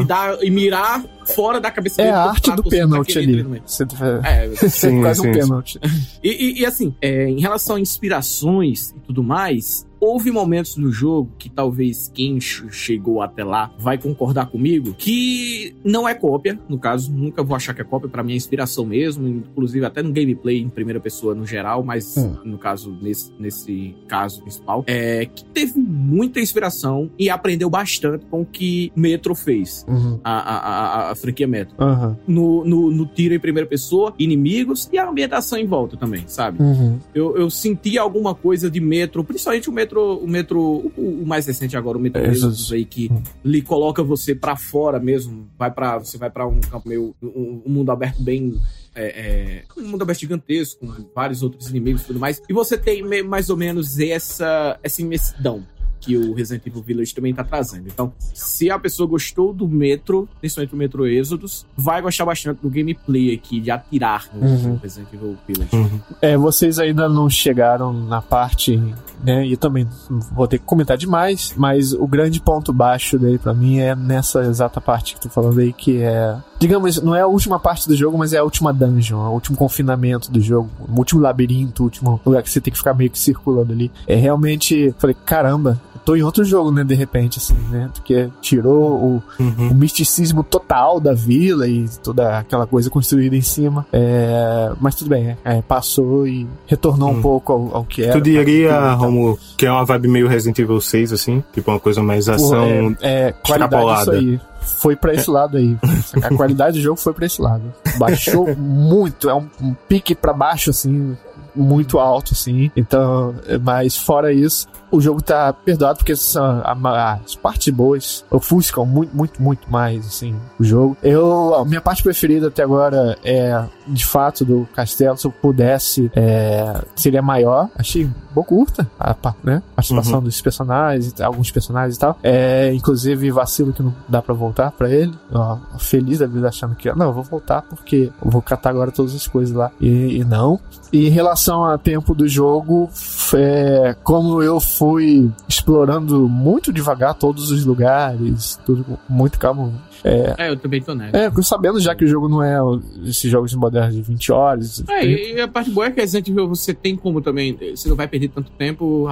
E: e, dar, e mirar fora da cabeça
C: É
E: dele.
C: a
E: pra
C: arte do pênalti
E: que
C: ali. Você
E: É, (laughs)
C: é quase um
D: sim.
C: pênalti.
E: E, e- e, assim, é, em relação a inspirações e tudo mais, houve momentos no jogo que talvez quem chegou até lá vai concordar comigo que não é cópia, no caso, nunca vou achar que é cópia, para mim é inspiração mesmo, inclusive até no gameplay em primeira pessoa no geral, mas hum. no caso, nesse, nesse caso principal, é que teve muita inspiração e aprendeu bastante com o que Metro fez, uhum. a, a, a, a, franquia Metro. Uhum. No, no, no, tiro em primeira pessoa, inimigos e a ambientação em volta também, sabe? Uhum. Eu, eu senti alguma coisa de Metro, principalmente o Metro, o Metro, o, o mais recente agora, o Metro é, Exodus aí, que lhe coloca você para fora mesmo, vai para você vai para um campo meio, um, um mundo aberto bem é, é, um mundo aberto gigantesco, com vários outros inimigos e tudo mais. E você tem mais ou menos essa, essa imensidão que o Resident Evil Village também tá trazendo. Então, se a pessoa gostou do Metro, principalmente o Metro Exodus, vai gostar bastante do gameplay aqui, de atirar no uhum. Resident Evil Village.
C: Uhum. É, vocês ainda não chegaram na parte, né, e também vou ter que comentar demais, mas o grande ponto baixo dele para mim é nessa exata parte que tu falando aí, que é digamos, não é a última parte do jogo, mas é a última dungeon, o último confinamento do jogo, o último labirinto, o último lugar que você tem que ficar meio que circulando ali. É realmente, falei, caramba, tô em outro jogo, né, de repente, assim, né? Porque tirou o, uhum. o misticismo total da vila e toda aquela coisa construída em cima. É, mas tudo bem, é, passou e retornou uhum. um pouco ao, ao, que era.
D: Tu diria, Romulo, que é uma vibe meio Resident Evil 6, assim? Tipo uma coisa mais ação
C: é, é, qualidade isso aí foi para esse lado aí. A qualidade do jogo foi para esse lado. Baixou muito, é um, um pique para baixo assim, muito alto assim. Então, mas fora isso, o jogo tá perdoado porque são, as partes boas ofuscam muito, muito, muito mais, assim, o jogo. Eu, a minha parte preferida até agora é, de fato, do castelo. Se eu pudesse, é, seria maior. Achei um pouco curta a né? participação uhum. dos personagens, alguns personagens e tal. É, inclusive, vacilo que não dá pra voltar pra ele. Ó, feliz da vida achando que, não, eu vou voltar porque eu vou catar agora todas as coisas lá. E, e não. E em relação ao tempo do jogo, é, como eu fui fui explorando muito devagar todos os lugares, tudo muito calmo.
E: É, é eu também tô nessa.
C: É, sabendo já que o jogo não é esses jogos modernos de 20 horas.
E: É, e a parte boa é que Resident Evil você tem como também, você não vai perder tanto tempo,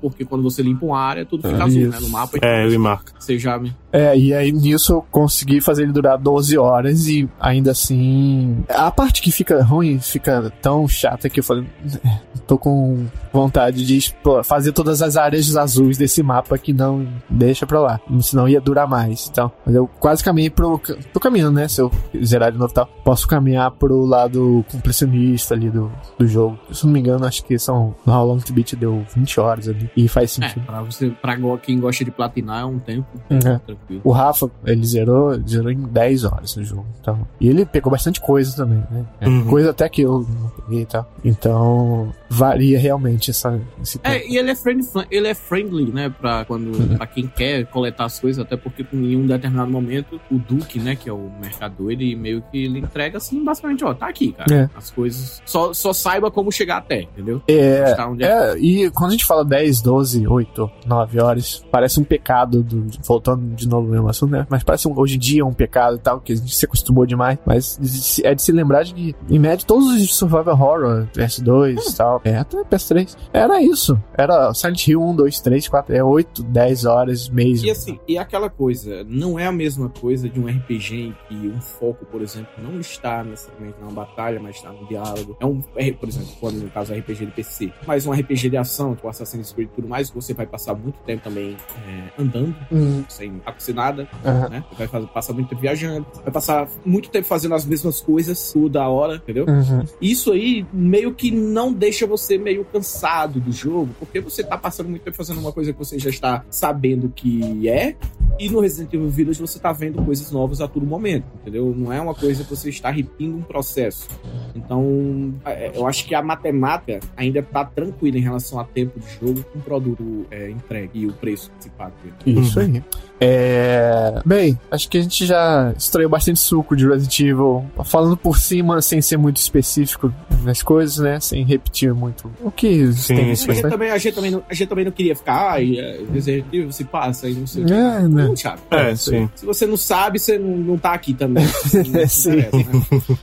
E: porque quando você limpa uma área, tudo fica é, azul, né, no mapa.
D: É, ele marca.
E: Você já...
C: É, e aí nisso eu consegui fazer ele durar 12 horas e ainda assim... A parte que fica ruim, fica tão chata que eu falei, é, tô com vontade de fazer todas as áreas azuis desse mapa que não deixa pra lá. Senão ia durar mais. Então, eu quase caminhei pro. Tô caminhando, né? Se eu zerar de novo tal, posso caminhar pro lado completionista ali do, do jogo. Se não me engano, acho que são. No How Long to Beat deu 20 horas ali. E faz é, sentido.
E: É, pra, você, pra quem gosta de platinar é um tempo
C: é. tranquilo. O Rafa, ele zerou, zerou em 10 horas no jogo. Então, e ele pegou bastante coisa também, né? Uhum. Coisa até que eu não peguei e tal. Então, varia realmente essa, esse
E: é, tempo. É, e ele é friendly, ele é friendly, né? Pra, quando, uhum. pra quem quer coletar as coisas, até porque em um determinado momento, o Duke, né, que é o mercador, ele meio que ele entrega assim, basicamente, ó, tá aqui, cara. É. As coisas. Só, só saiba como chegar até, entendeu?
C: É, é, é, e quando a gente fala 10, 12, 8, 9 horas, parece um pecado, do, voltando de novo no mesmo assunto, né? Mas parece um, hoje em dia um pecado e tal, que a gente se acostumou demais. Mas é de se lembrar de que, em média, todos os survival horror, PS2 e hum. tal, é, até PS3, era isso. Era Silent Hill 1, 2, 3, 4, é 8, 10 horas, mês.
E: E assim, e aquela coisa, não é a mesma coisa de um RPG em que um foco, por exemplo, não está necessariamente na batalha, mas está no diálogo. É um, por exemplo, quando no caso RPG de PC, mas um RPG de ação, tipo Assassin's Creed e tudo mais, você vai passar muito tempo também é, andando, uhum. sem acontecer nada, uhum. né? Vai fazer, passar muito tempo viajando, vai passar muito tempo fazendo as mesmas coisas toda hora, entendeu? Uhum. Isso aí meio que não deixa você meio cansado do jogo, porque você tá passando muito tempo fazendo uma coisa que você já está sabendo que é, e no Resident Evil Village você tá vendo coisas novas a todo momento, entendeu? Não é uma coisa que você está repetindo um processo. Então, é, eu acho que a matemática ainda tá tranquila em relação a tempo de jogo com o produto é, entregue e o preço que se paga.
C: Isso aí. É... Bem, acho que a gente já extraiu bastante suco de Resident Evil, falando por cima, sem ser muito específico nas coisas, né? Sem repetir muito o que sim, tem.
E: Sim. A, gente também, a, gente também não, a gente também não queria ficar, ai, é, Resident Evil se passa e não sei o que.
C: É, né?
E: Não, Thiago. É,
D: sim.
E: Se você não sabe, você não, não tá aqui também. (laughs) Não, sim. Interessa, né?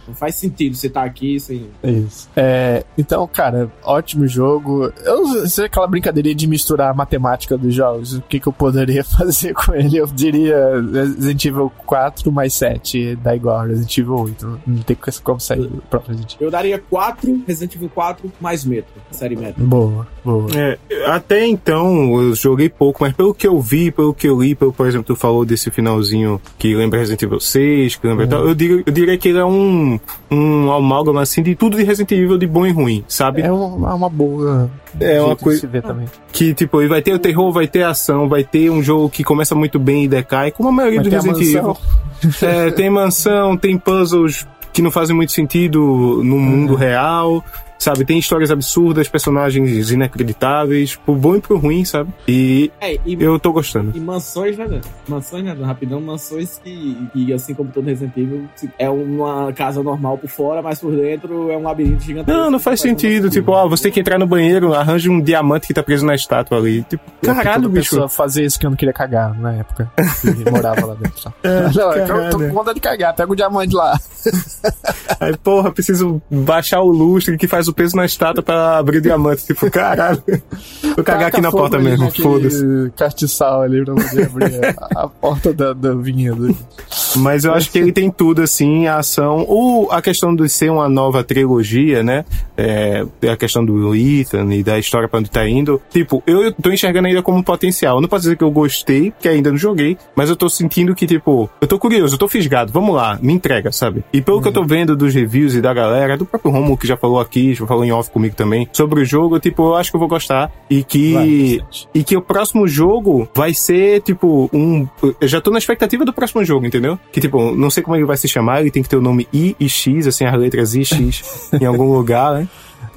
E: não faz sentido você estar tá aqui sem.
C: Isso. É, então, cara, ótimo jogo. Eu sei aquela brincadeirinha de misturar a matemática dos jogos. O que, que eu poderia (laughs) fazer com ele? (laughs) Eu diria Resident Evil 4 mais 7 dá igual a Resident Evil 8. Não tem como sair do próprio Resident Evil.
E: Eu daria 4 Resident Evil 4 mais Metro, série Metro.
C: Boa, boa.
D: É, até então eu joguei pouco, mas pelo que eu vi, pelo que eu li, pelo, por exemplo, tu falou desse finalzinho que lembra Resident Evil 6, que lembra
C: Uhum.
D: tal, eu, diria, eu diria que ele é um, um amálgama assim de tudo de Resident Evil de bom e ruim, sabe?
C: É uma, uma boa.
D: É uma coisa-
C: se ver também.
D: Que, tipo, vai ter o terror, vai ter ação, vai ter um jogo que começa muito bem e decai, como a maioria
C: Vai
D: do Resident Evil. É, tem mansão, tem puzzles que não fazem muito sentido no mundo real, sabe? Tem histórias absurdas, personagens inacreditáveis, pro bom e pro ruim, sabe? E
E: É, e,
D: eu tô gostando.
E: e mansões, né, Dan? Mansões, né, Dan? Rapidão, mansões que, que, assim como todo Resident Evil, é uma casa normal por fora, mas por dentro é um labirinto gigantesco.
D: Não, não faz
E: um
D: sentido. Tipo, ó, você tem que entrar no banheiro, arranja um diamante que tá preso na estátua ali. Tipo, caralho,
C: Toda
D: bicho.
C: pessoa fazia isso que eu não queria cagar na época. Que (laughs) morava lá dentro. Só. não, é que eu tô
D: caralho.
C: com vontade de cagar. Pega o diamante lá.
D: Aí, porra, preciso baixar o lustre que faz o peso na estátua pra abrir diamante. Tipo, caralho. Vou cagar aqui na porta mesmo,
C: naquele
D: foda-se.
C: Castiçal ali pra poder abrir a, a porta da, da vinhedo. (laughs)
D: Mas eu acho que ele tem tudo, assim, a ação. Ou a questão de ser uma nova trilogia, né? É, a questão do Ethan e da história pra onde tá indo. Tipo, eu tô enxergando ainda como potencial. Eu não posso dizer que eu gostei, porque ainda não joguei, mas eu tô sentindo que, tipo, eu tô curioso, eu tô fisgado. Vamos lá, me entrega, sabe? E pelo que eu tô vendo dos reviews e da galera, do próprio Romulo que já falou aqui, já falou em off comigo também, sobre o jogo, tipo, eu acho que eu vou gostar. E que.
C: Vai.
D: E que o próximo jogo vai ser, tipo, um. Eu já tô na expectativa do próximo jogo, entendeu? Que, tipo, não sei como ele vai se chamar, ele tem que ter o nome I e X, assim, as letras I e X em algum (laughs) lugar, né?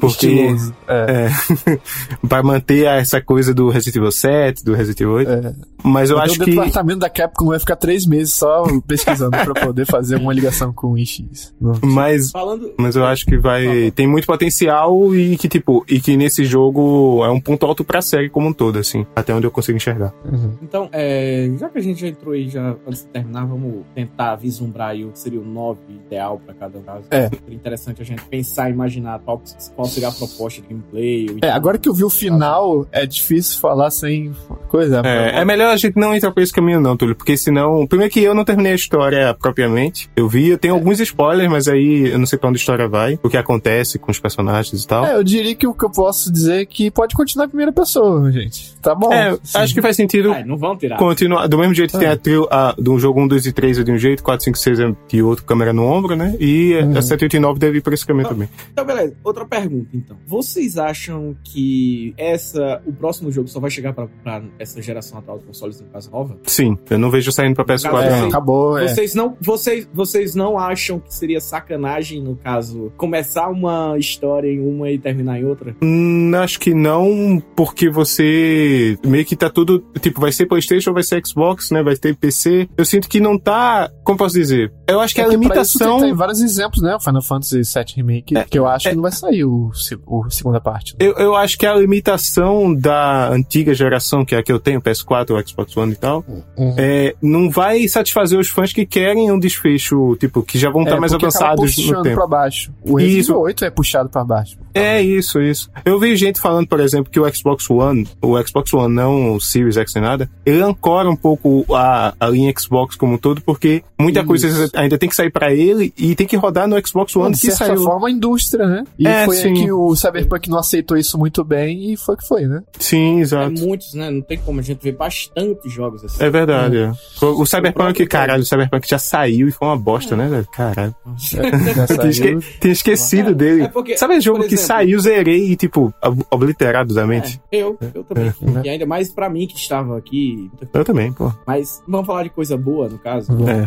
D: Porque.
C: É.
D: É, (laughs) pra manter essa coisa do Resident Evil 7, do Resident Evil 8.
C: É.
D: Mas eu acho
C: o
D: que.
C: departamento da Capcom vai ficar três meses só (laughs) pesquisando pra poder fazer uma ligação com o IX. Não.
D: Mas
E: Falando.
D: Mas eu acho que vai. Tem muito potencial e que, tipo, e que nesse jogo é um ponto alto pra série como um todo, assim. Até onde eu consigo enxergar.
C: Uhum.
E: Então, é, já que a gente já entrou aí, já antes de terminar, vamos tentar vislumbrar aí o que seria o 9 ideal pra cada caso.
C: É.
E: Seria interessante a gente pensar e imaginar qual, qual seria a proposta de gameplay. ou
C: É,
E: então-
C: agora que eu vi o final, é difícil falar sem coisa.
D: É, é melhor a gente não entrar por esse caminho, não, Túlio, porque senão. Primeiro que eu não terminei a história propriamente. Eu vi, eu tenho alguns spoilers, mas aí eu não sei pra onde a história vai, o que acontece com os personagens e tal.
C: É, eu diria que o que eu posso dizer é que pode continuar em primeira pessoa, gente. Tá bom.
D: É,
C: Sim.
D: acho que faz sentido.
E: Ah, não vão tirar.
D: Continuar, do mesmo jeito que tem a trio, a, do jogo 1, 2 e 3 é de um jeito, 4, 5, 6 é de outro, câmera no ombro, né? E
C: Uhum.
D: a 7, 8 e 9 deve ir por esse caminho também.
E: Então, beleza. Outra pergunta, então. Vocês acham que essa, o próximo jogo só vai chegar pra, pra essa geração atual de consoles, no caso nova?
D: Sim, eu não vejo saindo pra PS4,
C: É,
D: não.
C: acabou, é.
E: Vocês não, vocês, vocês não acham que seria sacanagem, no caso, começar uma história em uma e terminar em outra?
D: Hum, acho que não, porque você meio que tá tudo, tipo, vai ser Playstation, vai ser Xbox, né, vai ter PC. Eu sinto que não tá, como posso dizer? Eu acho que a
C: É que pra isso
D: limitação...
C: Tem, tem vários exemplos, né? O Final Fantasy VII Remake,
D: É,
C: que eu acho
D: é.
C: que não vai sair o, o segunda parte. né?
D: Eu, eu acho que a limitação da antiga geração, que é a que eu tenho, PS4, o Xbox One e tal,
C: Uhum.
D: é, não vai satisfazer os fãs que querem um desfecho, tipo, que já vão estar
C: É,
D: mais avançados no tempo.
C: pra baixo. O Resident
D: Isso.
C: Evil 8 é puxado pra baixo.
D: É isso, isso. Eu vi gente falando, por exemplo, que o Xbox One, o Xbox One não o Series X nem nada, ele ancora um pouco a, a linha Xbox como um todo, porque muita
C: Isso.
D: coisa ainda tem que sair pra ele e tem que rodar no Xbox One
C: de
D: que
C: certa
D: saiu.
C: forma, a indústria, né? E
D: É,
C: foi
D: sim.
C: aí que o Cyberpunk não aceitou isso muito bem e foi que foi, né?
D: Sim,
E: É
D: exato.
E: muitos, né? Não tem como a gente ver bastante jogos assim.
D: É verdade, é. O, o Cyberpunk,
E: próprio-
D: caralho, o Cyberpunk já saiu e foi uma bosta, né, velho? Caralho. (laughs)
C: Já
D: Eu (laughs) tinha,
C: saiu.
D: esque- tinha esquecido
E: É,
D: dele.
E: é porque,
D: Sabe o jogo que saiu, zerei e, tipo, ob- obliterado da mente?
E: É, eu, eu também.
C: É.
E: E ainda mais pra mim que estava aqui.
D: Eu também, pô.
E: Mas vamos falar de coisa boa, no caso.
C: Uhum.
D: É.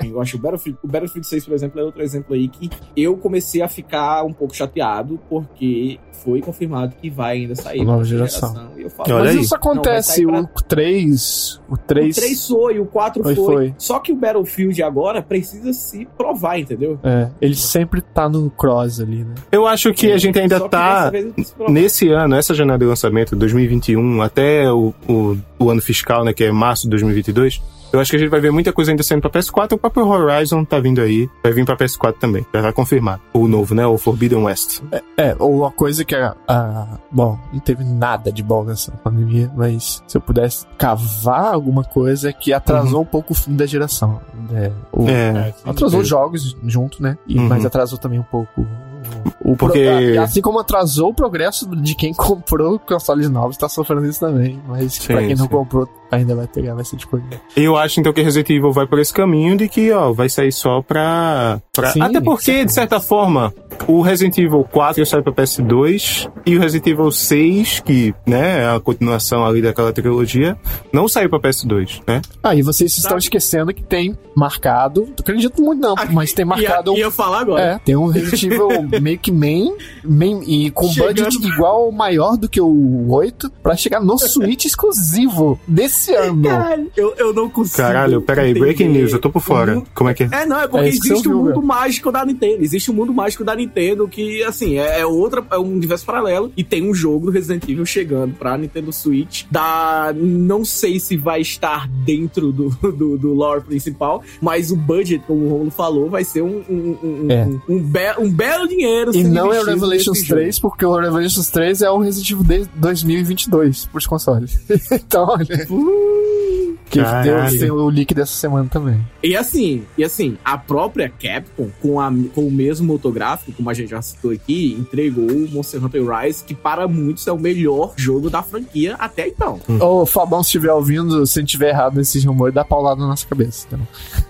E: Quem gosta. O Battlefield, o Battlefield 6, por exemplo, é outro exemplo aí que eu comecei a ficar um pouco chateado porque foi confirmado que vai ainda sair.
C: Nova geração.
E: E eu falo,
C: Mas
D: aí.
C: isso acontece,
E: Não,
C: o 3. O 3.
E: O 3 foi, o 4
C: Foi,
E: foi.
C: foi.
E: Só que o Battlefield agora precisa se provar, entendeu?
C: É, ele sempre tá no cross ali, né?
D: Eu acho que a gente ainda tá. Nesse ano, essa janela de lançamento, 2021, até o, o, o ano fiscal, né, que é março de 2022, Eu acho que a gente vai ver muita coisa ainda saindo pra PS4. O próprio Horizon tá vindo aí. Vai vir pra PS4 também. Já tá confirmado. O novo, né? O Forbidden West.
C: É, ou uma coisa que a, a- Bom, não teve nada de bom nessa pandemia, mas se eu pudesse cavar alguma coisa é que atrasou um pouco o fim da geração. É, o-
D: É.
C: atrasou os jogos junto, né? E,
D: Uhum.
C: Mas atrasou também um pouco. O, pro-
D: Porque-
C: a- assim como atrasou o progresso de quem (laughs) comprou consoles novos, tá sofrendo isso também. Mas
D: Sim,
C: pra quem não
D: sim.
C: comprou, ainda vai pegar, vai ser de coisa.
D: Eu acho então que Resident Evil vai por esse caminho de que, ó, vai sair só pra. pra...
C: Sim,
D: Até porque, de certa forma, o Resident Evil 4 sai pra PS2 e o Resident Evil 6, que, né, é a continuação ali daquela trilogia, não saiu pra PS2, né?
C: Ah, e vocês estão esquecendo que tem marcado. Não acredito muito, não, mas tem marcado.
E: Ia, ia falar agora.
C: É, tem um Resident Evil (laughs) meio que main, main e com
E: Chegando.
C: budget igual ou maior do que o 8 pra chegar no Switch exclusivo desse ano.
E: Caralho, eu, eu não consigo.
D: Caralho, peraí,
E: entender
D: breaking news, eu tô por fora.
E: como-
D: Como é que é?
E: É, não, é porque
C: É
E: existe o
C: ouviu,
E: mundo
C: velho.
E: mágico da Nintendo. Existe o mundo mágico da Nintendo que, assim, é, é outra, é um universo paralelo. E tem um jogo do Resident Evil chegando pra Nintendo Switch. Da. Não sei se vai estar dentro do, do, do lore principal, mas o budget, como o Romulo falou, vai ser um, um, um,
C: É.
E: um, um, be- um belo dinheiro.
C: E não é o Revelations
E: nesse jogo.
C: 3, porque o Revelations 3 é o Resident Evil de 2022 pros consoles. (laughs) então, olha. Que deu o leak dessa semana também.
E: E assim, e assim, a própria Capcom, com, a, com o mesmo motográfico, como a gente já citou aqui, entregou o Monster Hunter Rise, que para muitos é o melhor jogo da franquia até então.
C: Ô, Fabão, se estiver ouvindo, se estiver errado nesses rumores, dá paulada na nossa cabeça. Então.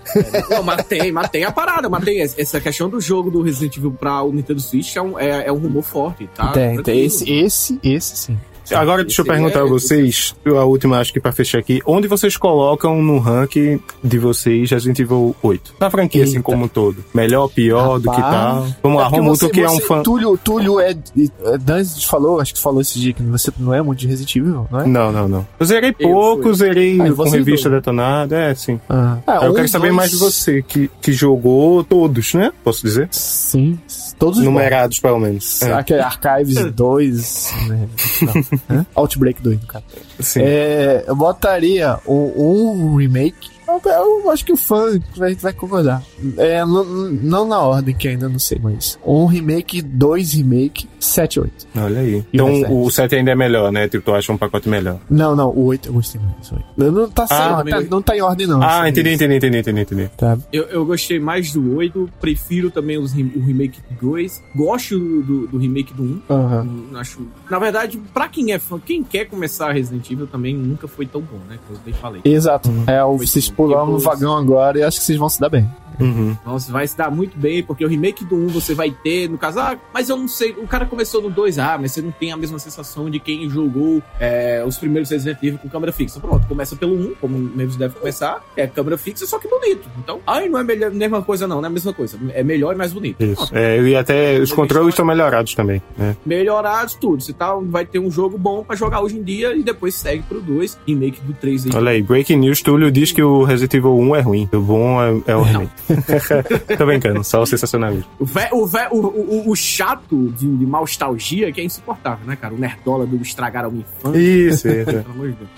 C: (laughs)
E: Não, mas tem, mas tem a parada, mas tem essa questão do jogo do Resident Evil pra o Nintendo Switch é um, é, é um rumor forte, tá?
C: tem, tem. Esse, esse, esse sim.
D: Agora deixa eu perguntar
E: é-
D: a vocês, a última acho que pra fechar aqui, onde vocês colocam no ranking de vocês Resident Evil 8? Na franquia assim
C: Eita.
D: como um todo. Melhor, pior, do que
C: Rapaz.
D: tal? Vamos lá,
C: É porque
D: Romulo,
C: você-
D: tu que é um fã...
C: Túlio, Túlio é. é Dan falou, acho que falou esse dia que você não é muito de Resident Evil, não é?
D: Não, não, não. Eu zerei
E: Eu
D: pouco,
E: fui.
D: zerei
C: Ah,
D: com revista
C: jogou?
D: detonada, é, sim.
C: Ah,
D: eu
C: um,
D: quero saber
C: dois-
D: mais de você, que, que jogou todos, né? Posso dizer?
C: Sim, todos os
D: Numerados, pelo menos. É,
C: Aquele Archives (laughs) 2. Né? Não? Outbreak 2, no caso.
D: sim.
C: É, eu botaria um, um remake. Eu, eu acho que o fã vai, vai concordar. É, não, não na ordem, que ainda não sei, mas. Um remake, dois remake, 7, 8.
D: Olha aí.
C: E
D: Então o 7 ainda é melhor, né? Tipo, tu acha um pacote melhor.
C: Não, não, o 8 eu gostei mais. o 8. Não tá,
D: Ah,
C: ordem, tá- não tá em ordem, não.
D: Ah, entendi, entendi, entendi, entendi, entendi.
C: Tá.
E: Eu, eu gostei mais do 8, prefiro também os, o remake do 2, gosto do, do, do remake do 1.
C: Aham.
E: Hum, Acho, na verdade, pra quem é fã, quem quer começar Resident Evil também nunca foi tão bom, né? Que eu bem falei.
C: Exato. É, o, vocês
E: sim.
C: pularam no
E: Depois-
C: vagão agora e acho que vocês vão se dar bem.
D: Uhum.
E: Então você vai se dar muito bem, porque o remake do 1 você vai ter, no caso, ah, mas eu não sei, o cara começou no 2, ah, mas você não tem a mesma sensação de quem jogou é, os primeiros Resident Evil com câmera fixa. Pronto, começa pelo 1, como mesmo deve começar, é câmera fixa, só que bonito. Então, ai, não é melhor, mesma coisa não, não é a mesma coisa, é melhor e mais bonito.
D: Isso.
E: Pronto.
D: É, e até os controles estão melhorados também, né?
E: Melhorados tudo, você tá, vai ter um jogo bom pra jogar hoje em dia e depois segue pro 2, remake do 3 aí.
D: Olha aí, Breaking News, Túlio diz que o Resident Evil 1 é ruim. O bom é, é o remake. (laughs) Tô brincando, só o sensacionalismo.
E: O, vé- o, vé- o, o, o chato de, de nostalgia que é insuportável, né, cara? O nerdola do estragaram a minha infância.
D: Isso, isso. (laughs)
E: Pelo amor de Deus.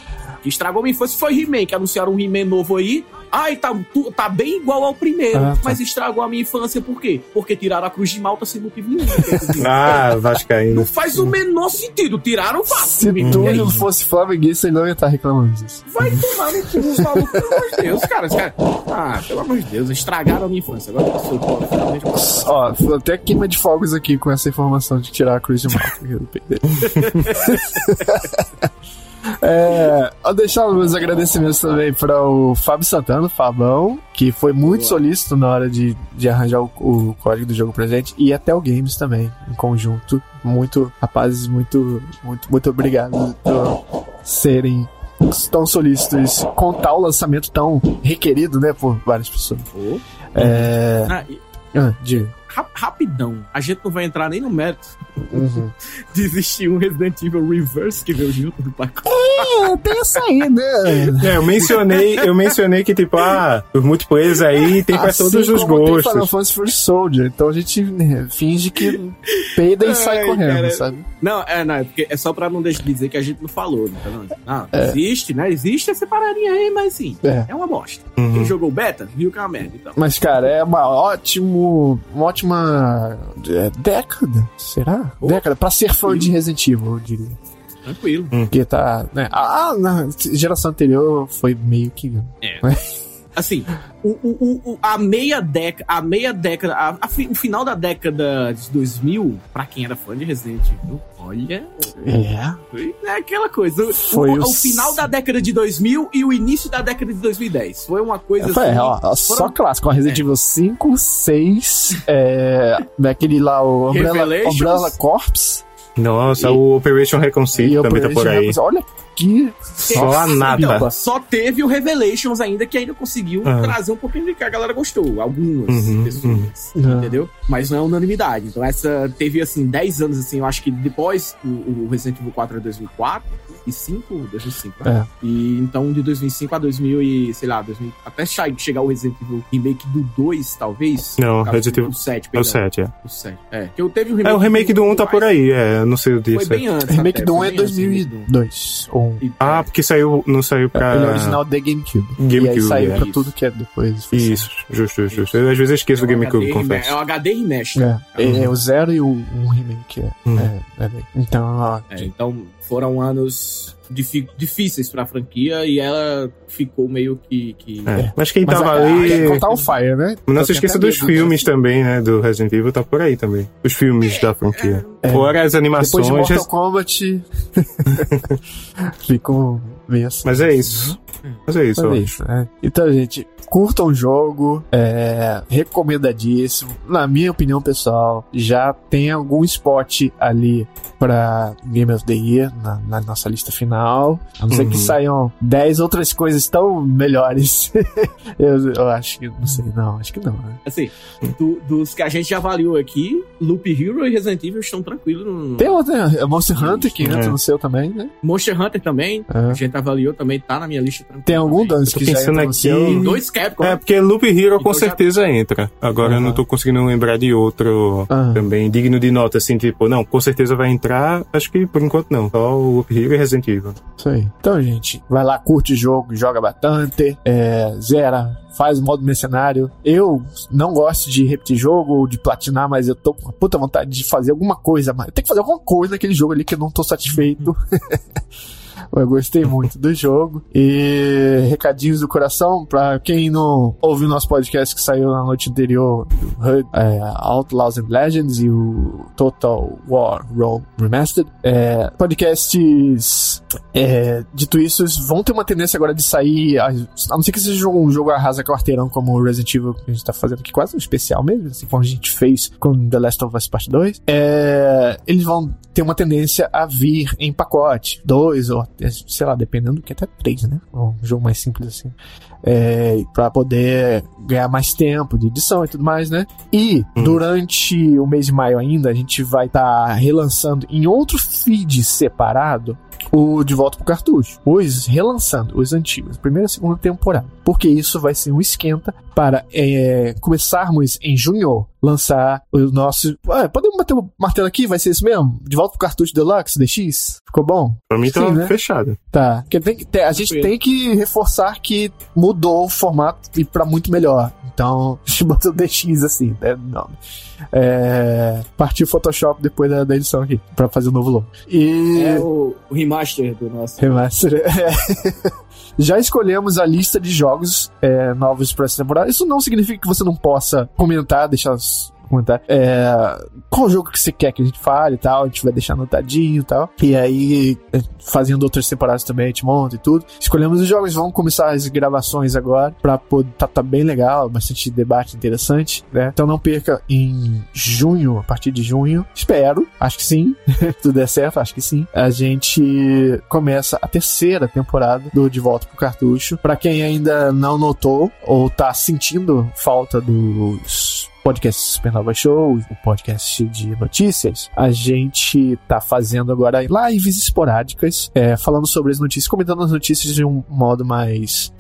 E: Que estragou minha infância foi He-Man, que anunciaram um He-Man novo aí. Ai, tá, tu- tá bem igual ao primeiro.
C: Ah, tá.
E: Mas estragou a minha infância por quê? Porque tiraram a Cruz de Malta sem motivo nenhum. (laughs)
D: Ah, Vascaíno.
E: Não faz o menor sentido. Tiraram o
C: Se
E: Vasco.
C: Túlio fosse flamenguista, ele não ia estar reclamando disso.
E: Vai tomar no cu, os malucos. Pelo amor de Deus, cara. Os caras- Ah, pelo amor de Deus. Estragaram a minha infância. Agora eu sou pobre, finalmente. posso-
C: Ó, até queima de fogos aqui com essa informação de tirar a cruz de Malta. (laughs) É, ao deixar os meus agradecimentos também para o Fábio Santana, o Fabão, que foi muito solícito na hora de, de arranjar o, o código do jogo presente, e até o Games também, em conjunto. Muito, rapazes, muito, muito, muito obrigado por serem tão solícitos, contar o lançamento tão requerido, né, por várias pessoas. É.
E: Ah, e-
C: Ah, diga.
E: Ra- rapidão. A gente não vai entrar nem no mérito
C: Uhum. (laughs)
E: de existir um Resident Evil Reverse que veio junto do pacote.
C: É, tem essa aí, né?
D: É, eu mencionei, eu mencionei que, tipo, ah, os multiplayers aí tem pra
C: Assim
D: todos os
C: como tem Final
D: gostos.
C: Fantasy First Soldier. Então a gente né, finge que peida e (laughs) sai
E: Ai,
C: correndo,
E: cara.
C: sabe?
E: Não, é, não, é, porque é só pra não deixar de dizer que a gente não falou, né? Não, não, existe, né? Existe essa paradinha aí, mas sim,
C: É.
E: é, uma bosta.
D: Uhum.
E: Quem jogou beta, viu que é uma merda, então.
C: Mas, cara, é uma ótimo, uma ótima é, década, será?
E: Oh.
C: Década pra ser fã de Resident Evil, eu diria.
E: Tranquilo.
C: Porque tá, né? Ah, na geração anterior foi meio que
E: Assim, o, o, o- a meia década, a meia década, a- a fi- o final da década de 2000, pra quem era fã de Resident Evil, olha,
C: é.
E: é aquela coisa. O,
C: Foi
E: o,
C: o
E: o final da década de 2000 e o início da década de 2010. Foi uma coisa
C: Foi,
E: assim.
C: ó, ó, só
E: foram-
C: clássico, Resident
E: É.
C: Evil 5, 6, é, (laughs) daquele lá, o Umbrella. Umbrella Corps
D: Nossa,
E: E-
D: o Operation Recon City
C: e
D: também tá por aí.
C: Operation Olha que
D: Só a nata.
E: Então, só teve o Revelations ainda que ainda conseguiu
D: Ah.
E: trazer um pouquinho de que a galera gostou. Algumas
D: Uhum,
E: pessoas.
C: uhum.
E: Entendeu? Mas não é unanimidade. Então essa teve assim 10 anos assim, eu acho que depois o, o Resident Evil 4 é 2004 e 5, 2005, né? E então de 2005 a 2000 e sei lá, 2000, até che- chegar o Resident Evil remake do 2, talvez.
D: Não, Resident Evil-
E: o 7,
D: É o
E: perdão.
D: 7, é.
E: O 7. É, que eu teve o
D: É, o remake do 1 tá
E: mais-
D: por aí, é, eu não sei o
E: Foi
D: disso.
E: bem antes.
C: remake
E: até,
C: do 1
E: foi
C: é
E: bem antes do remake do
C: 2002. Ou
D: Ah, porque saiu, não saiu pra...
C: Ele é original de GameCube. e aí
D: GameCube,
C: saiu
D: é.
C: pra
E: Isso.
C: tudo que é depois.
D: Isso, justo, justo, justo. Eu às vezes esqueço do
E: é um
D: GameCube, confesso.
E: É um HD remaster.
C: É, é, o zero e o um remake. É,
D: Hum.
C: é, é bem. Então, ó,
E: É, então foram anos difíceis pra franquia e ela ficou meio que. que...
D: É, Mas quem
C: mas
D: tava
C: a,
D: ali...
C: a Capcom tá on fire, né?
D: Não se esqueça dos filmes também, né? Do Resident Evil tá por aí também. Os filmes da franquia.
C: É.
D: Fora as
C: Depois
D: animações.
C: de Mortal Kombat, (laughs) (laughs) ficou meio assim.
D: Mas é isso. Mas é isso,
C: Mas é isso, né? Então, gente, curtam o jogo, é recomendadíssimo. Na minha opinião pessoal, já tem algum spot ali pra Game of the Year na, na nossa lista final. A não ser que
D: Uhum.
C: saiam 10 outras coisas tão melhores. (laughs) eu, eu acho que, não sei, não, acho que não, né?
E: Assim, do- dos que a gente já avaliou aqui, Loop Hero e Resident Evil estão tranquilos. No...
C: Tem outra, né? Monster Hunter que entra
D: É.
C: no seu também, né?
E: Monster Hunter também,
C: É.
E: a gente avaliou também, tá na minha lista tranquilo.
C: Tem algum
E: também.
C: Dance que já
D: pensando
C: entra no
D: aqui-
C: seu?
E: Dois Capcom.
D: É, porque Loop Hero com
E: Então já-
D: certeza entra. Agora eu
C: Aham.
D: não tô conseguindo lembrar de outro
C: Ah.
D: também digno de nota, assim, tipo, não, com certeza vai entrar. Acho que por enquanto não. Só o Loop Hero e Resident Evil.
C: Isso aí. Então, gente, vai lá, curte o jogo, joga bastante, é, zera, faz o modo mercenário. Eu não gosto de repetir jogo ou de platinar, mas eu tô com uma puta vontade de fazer alguma coisa, mas tem que fazer alguma coisa naquele jogo ali que eu não tô satisfeito. (laughs) Eu gostei muito do jogo. E recadinhos do coração, pra quem não ouviu nosso podcast que saiu na noite anterior, HUD, é, Outlaws and Legends e o Total War Role Remastered. É, podcasts, é, dito isso, vão ter uma tendência agora de sair, a, não ser que seja um jogo arrasa quarteirão como o Resident Evil que a gente tá fazendo aqui, quase um especial mesmo, assim como a gente fez com The Last of Us Part 2. É, eles vão ter uma tendência a vir em pacote, dois ou sei lá, dependendo do que até três, né? Um jogo mais simples assim. É, para poder ganhar mais tempo de edição e tudo mais, né? E
D: Hum.
C: durante o mês de maio ainda, a gente vai estar relançando em outro feed separado o De Volta pro Cartucho. Os relançando, os antigos, primeira e segunda temporada. Porque isso vai ser um esquenta para é, começarmos em junho lançar o nosso. Ah, podemos bater o martelo aqui? Vai ser isso mesmo? De Volta pro Cartucho Deluxe DX? Ficou bom?
D: Pra mim tá
C: Sim, né?
D: fechado.
C: Tá. Porque tem que ter- a gente tem que reforçar que mudou o formato e pra muito melhor. Então, (laughs) a gente botou DX assim, né? Não. É, partiu o Photoshop depois da, da edição aqui, pra fazer o novo logo. E.
E: É o, o remaster do nosso.
C: Remaster. (laughs) É. Já escolhemos a lista de jogos é, novos para essa temporada. Isso não significa que você não possa comentar, deixar comentar é, qual jogo que você quer que a gente fale e tal. A gente vai deixar anotadinho e tal. E aí, é, fazendo outras temporadas também, a gente monta e tudo. Escolhemos os jogos, vamos começar as gravações agora pra poder. Tá, tá bem legal, bastante debate interessante, né? Então não perca em junho, a partir de junho. Espero, acho que sim. (laughs) Tudo der certo, acho que sim. A gente começa a terceira temporada do De Volta pro Cartucho. Pra quem ainda não notou ou tá sentindo falta dos podcast Supernova Show, o podcast de notícias, a gente tá fazendo agora lives esporádicas, é, falando sobre as notícias, comentando as notícias de um modo mais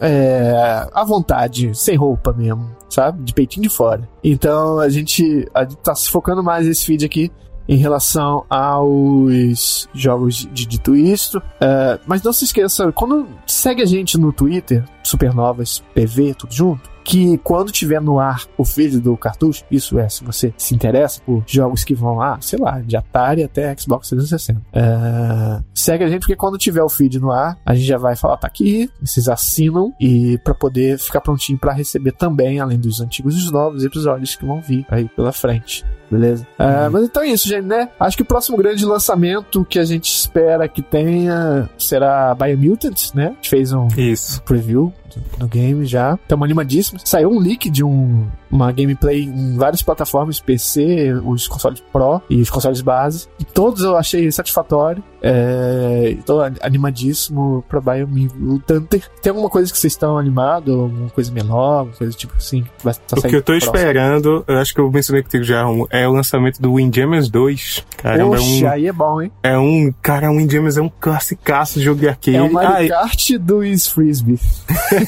C: é, à vontade, sem roupa mesmo, sabe? De peitinho de fora. Então a gente, a gente tá se focando mais nesse feed aqui em relação aos jogos de dito isto. Uh, mas não se esqueça, quando segue a gente no Twitter, Supernovas PV, tudo junto, que quando tiver no ar o feed do cartucho, isso é, se você se interessa por jogos que vão lá, sei lá, de Atari até Xbox 360, uh, segue a gente porque quando tiver o feed no ar, a gente já vai falar, tá aqui, vocês assinam e para poder ficar prontinho para receber também, além dos antigos e dos novos episódios que vão vir aí pela frente. Beleza? Uh, mas então é isso, gente, né? Acho que o próximo grande lançamento que a gente espera que tenha será Biomutant, né? A gente fez um
D: isso.
C: preview do game já. Estamos animadíssimos. Saiu um leak de um, uma gameplay em várias plataformas, PC, os consoles Pro e os consoles base. E todos eu achei satisfatório. É, Estou animadíssimo pra Biomutant. Tem alguma coisa que vocês estão animados? Alguma coisa menor? Alguma coisa tipo assim? Que vai
D: tá o que eu tô esperando, eu acho que eu mencionei contigo já, é o lançamento do Windjammers 2.
C: Caramba, Oxe, é um, aí é bom, hein?
D: É um. Cara, o Windjammers é um classicaço de jogo de arcade.
C: É o Mario Kart do Frisbee.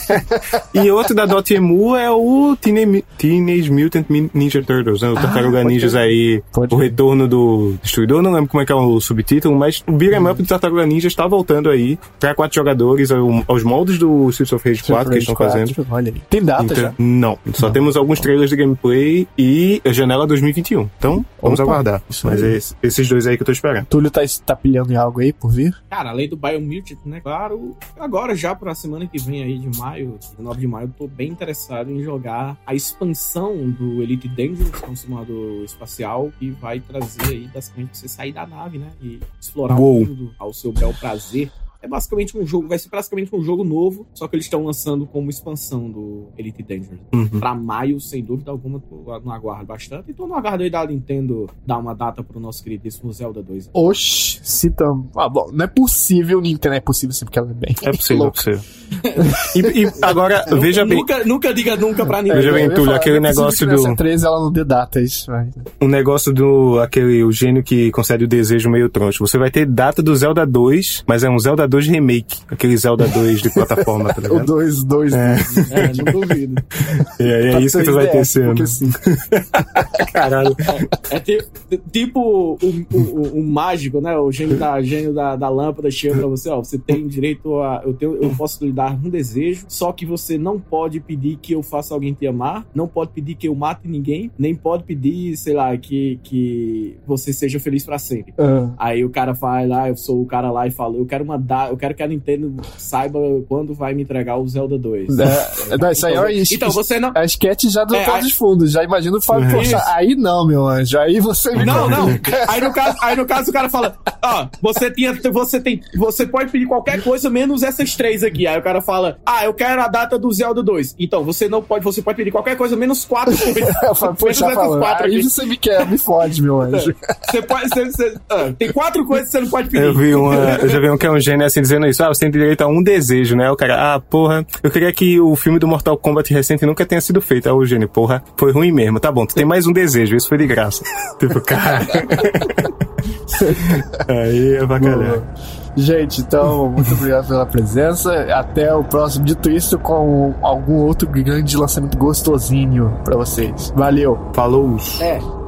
C: (laughs)
D: e outro da Dotemu é o Teenage, Teenage Mutant Ninja Turtles, né? O ah, Tartaruga Ninjas aí. o retorno do Destruidor, não lembro como é que é o subtítulo, mas o Beat'em hum. Up do Tartaruga Ninja está voltando aí pra quatro jogadores, aos moldes do Streets of Rage 4 que eles estão fazendo.
C: Olha aí. Tem data então, já?
D: Não, só não. temos alguns trailers de gameplay e a janela 2021. Então, vamos Opa, aguardar. Mas é esses dois aí que eu tô esperando.
C: Túlio tá, tá pilhando em algo aí por vir?
E: Cara, além do Biomutant, né? Claro, agora já pra semana que vem aí de maio, 19 de maio, eu tô bem interessado em jogar a expansão do Elite Dangerous, que é um simulador espacial, que vai trazer aí basicamente você sair da nave, né? E explorar Uou. o mundo ao seu bel prazer. É basicamente um jogo, vai ser basicamente um jogo novo, só que eles estão lançando como expansão do Elite Dangerous. Uhum. Pra maio, sem dúvida alguma, tô no aguardo bastante. E tô no aguardo aí da Nintendo dar uma data pro nosso queridíssimo Zelda 2.
C: Oxi, se tam... Ah, bom, não é possível, Nintendo é possível sim, porque ela é bem.
D: É possível, é possível. (laughs) e, e, agora, nunca, veja bem.
E: Nunca, nunca diga nunca pra ninguém.
D: Veja bem, Túlio, aquele é negócio do.
C: 13 ela não dê data, isso, vai.
D: Um negócio do. aquele o gênio que concede o desejo meio troncho. Você vai ter data do Zelda 2, mas é um Zelda 2 remake. Aquele Zelda 2 de plataforma, tá (laughs) ligado?
C: o 2, 2.
E: É. é, não duvido. (laughs)
D: É, é isso que tu vai ter sendo. (laughs) Caralho.
E: É, é tipo o, o, o, o, mágico, né? O gênio da, gênio da, da lâmpada chega pra você, ó. Você tem direito a. Eu, tenho, eu posso lhe dar um desejo, só que você não pode pedir que eu faça alguém te amar, não pode pedir que eu mate ninguém, nem pode pedir, sei lá, que, que você seja feliz para sempre. Uhum. Aí o cara vai lá, eu sou o cara lá e falo, eu quero mandar, eu quero que a Nintendo saiba quando vai me entregar o Zelda 2.
C: É, não, isso aí então, é então você não. A sketch já do é, de fundo, já imagino o Fábio, poxa, aí não, meu anjo, aí você me
E: Não, não. Aí no caso, aí no caso o cara fala, ó, você tinha, você tem, você pode pedir qualquer coisa menos essas três aqui. Aí o cara fala, ah, eu quero a data do Zelda 2. Então, você não pode, você pode pedir qualquer coisa menos quatro (laughs) coisas.
C: Poxa, quatro aí você me quer, me fode, meu anjo.
E: Você pode, você, você, ah, tem quatro coisas que você não pode pedir.
D: Eu vi uma, eu já vi um que é um gênio assim dizendo isso, ah, você tem direito a um desejo, né? O cara, ah, porra, eu queria que o filme do Mortal Kombat recente nunca tenha sido feito. O gênio, porra, foi ruim mesmo. Tá bom, tu tem mais um desejo, isso foi de graça. (laughs) tipo, cara. (laughs) aí é bacalhau.
C: Gente, então, muito obrigado pela presença. Até o próximo Dito Isso com algum outro grande lançamento gostosinho pra vocês. Valeu.
D: Falou.
E: É.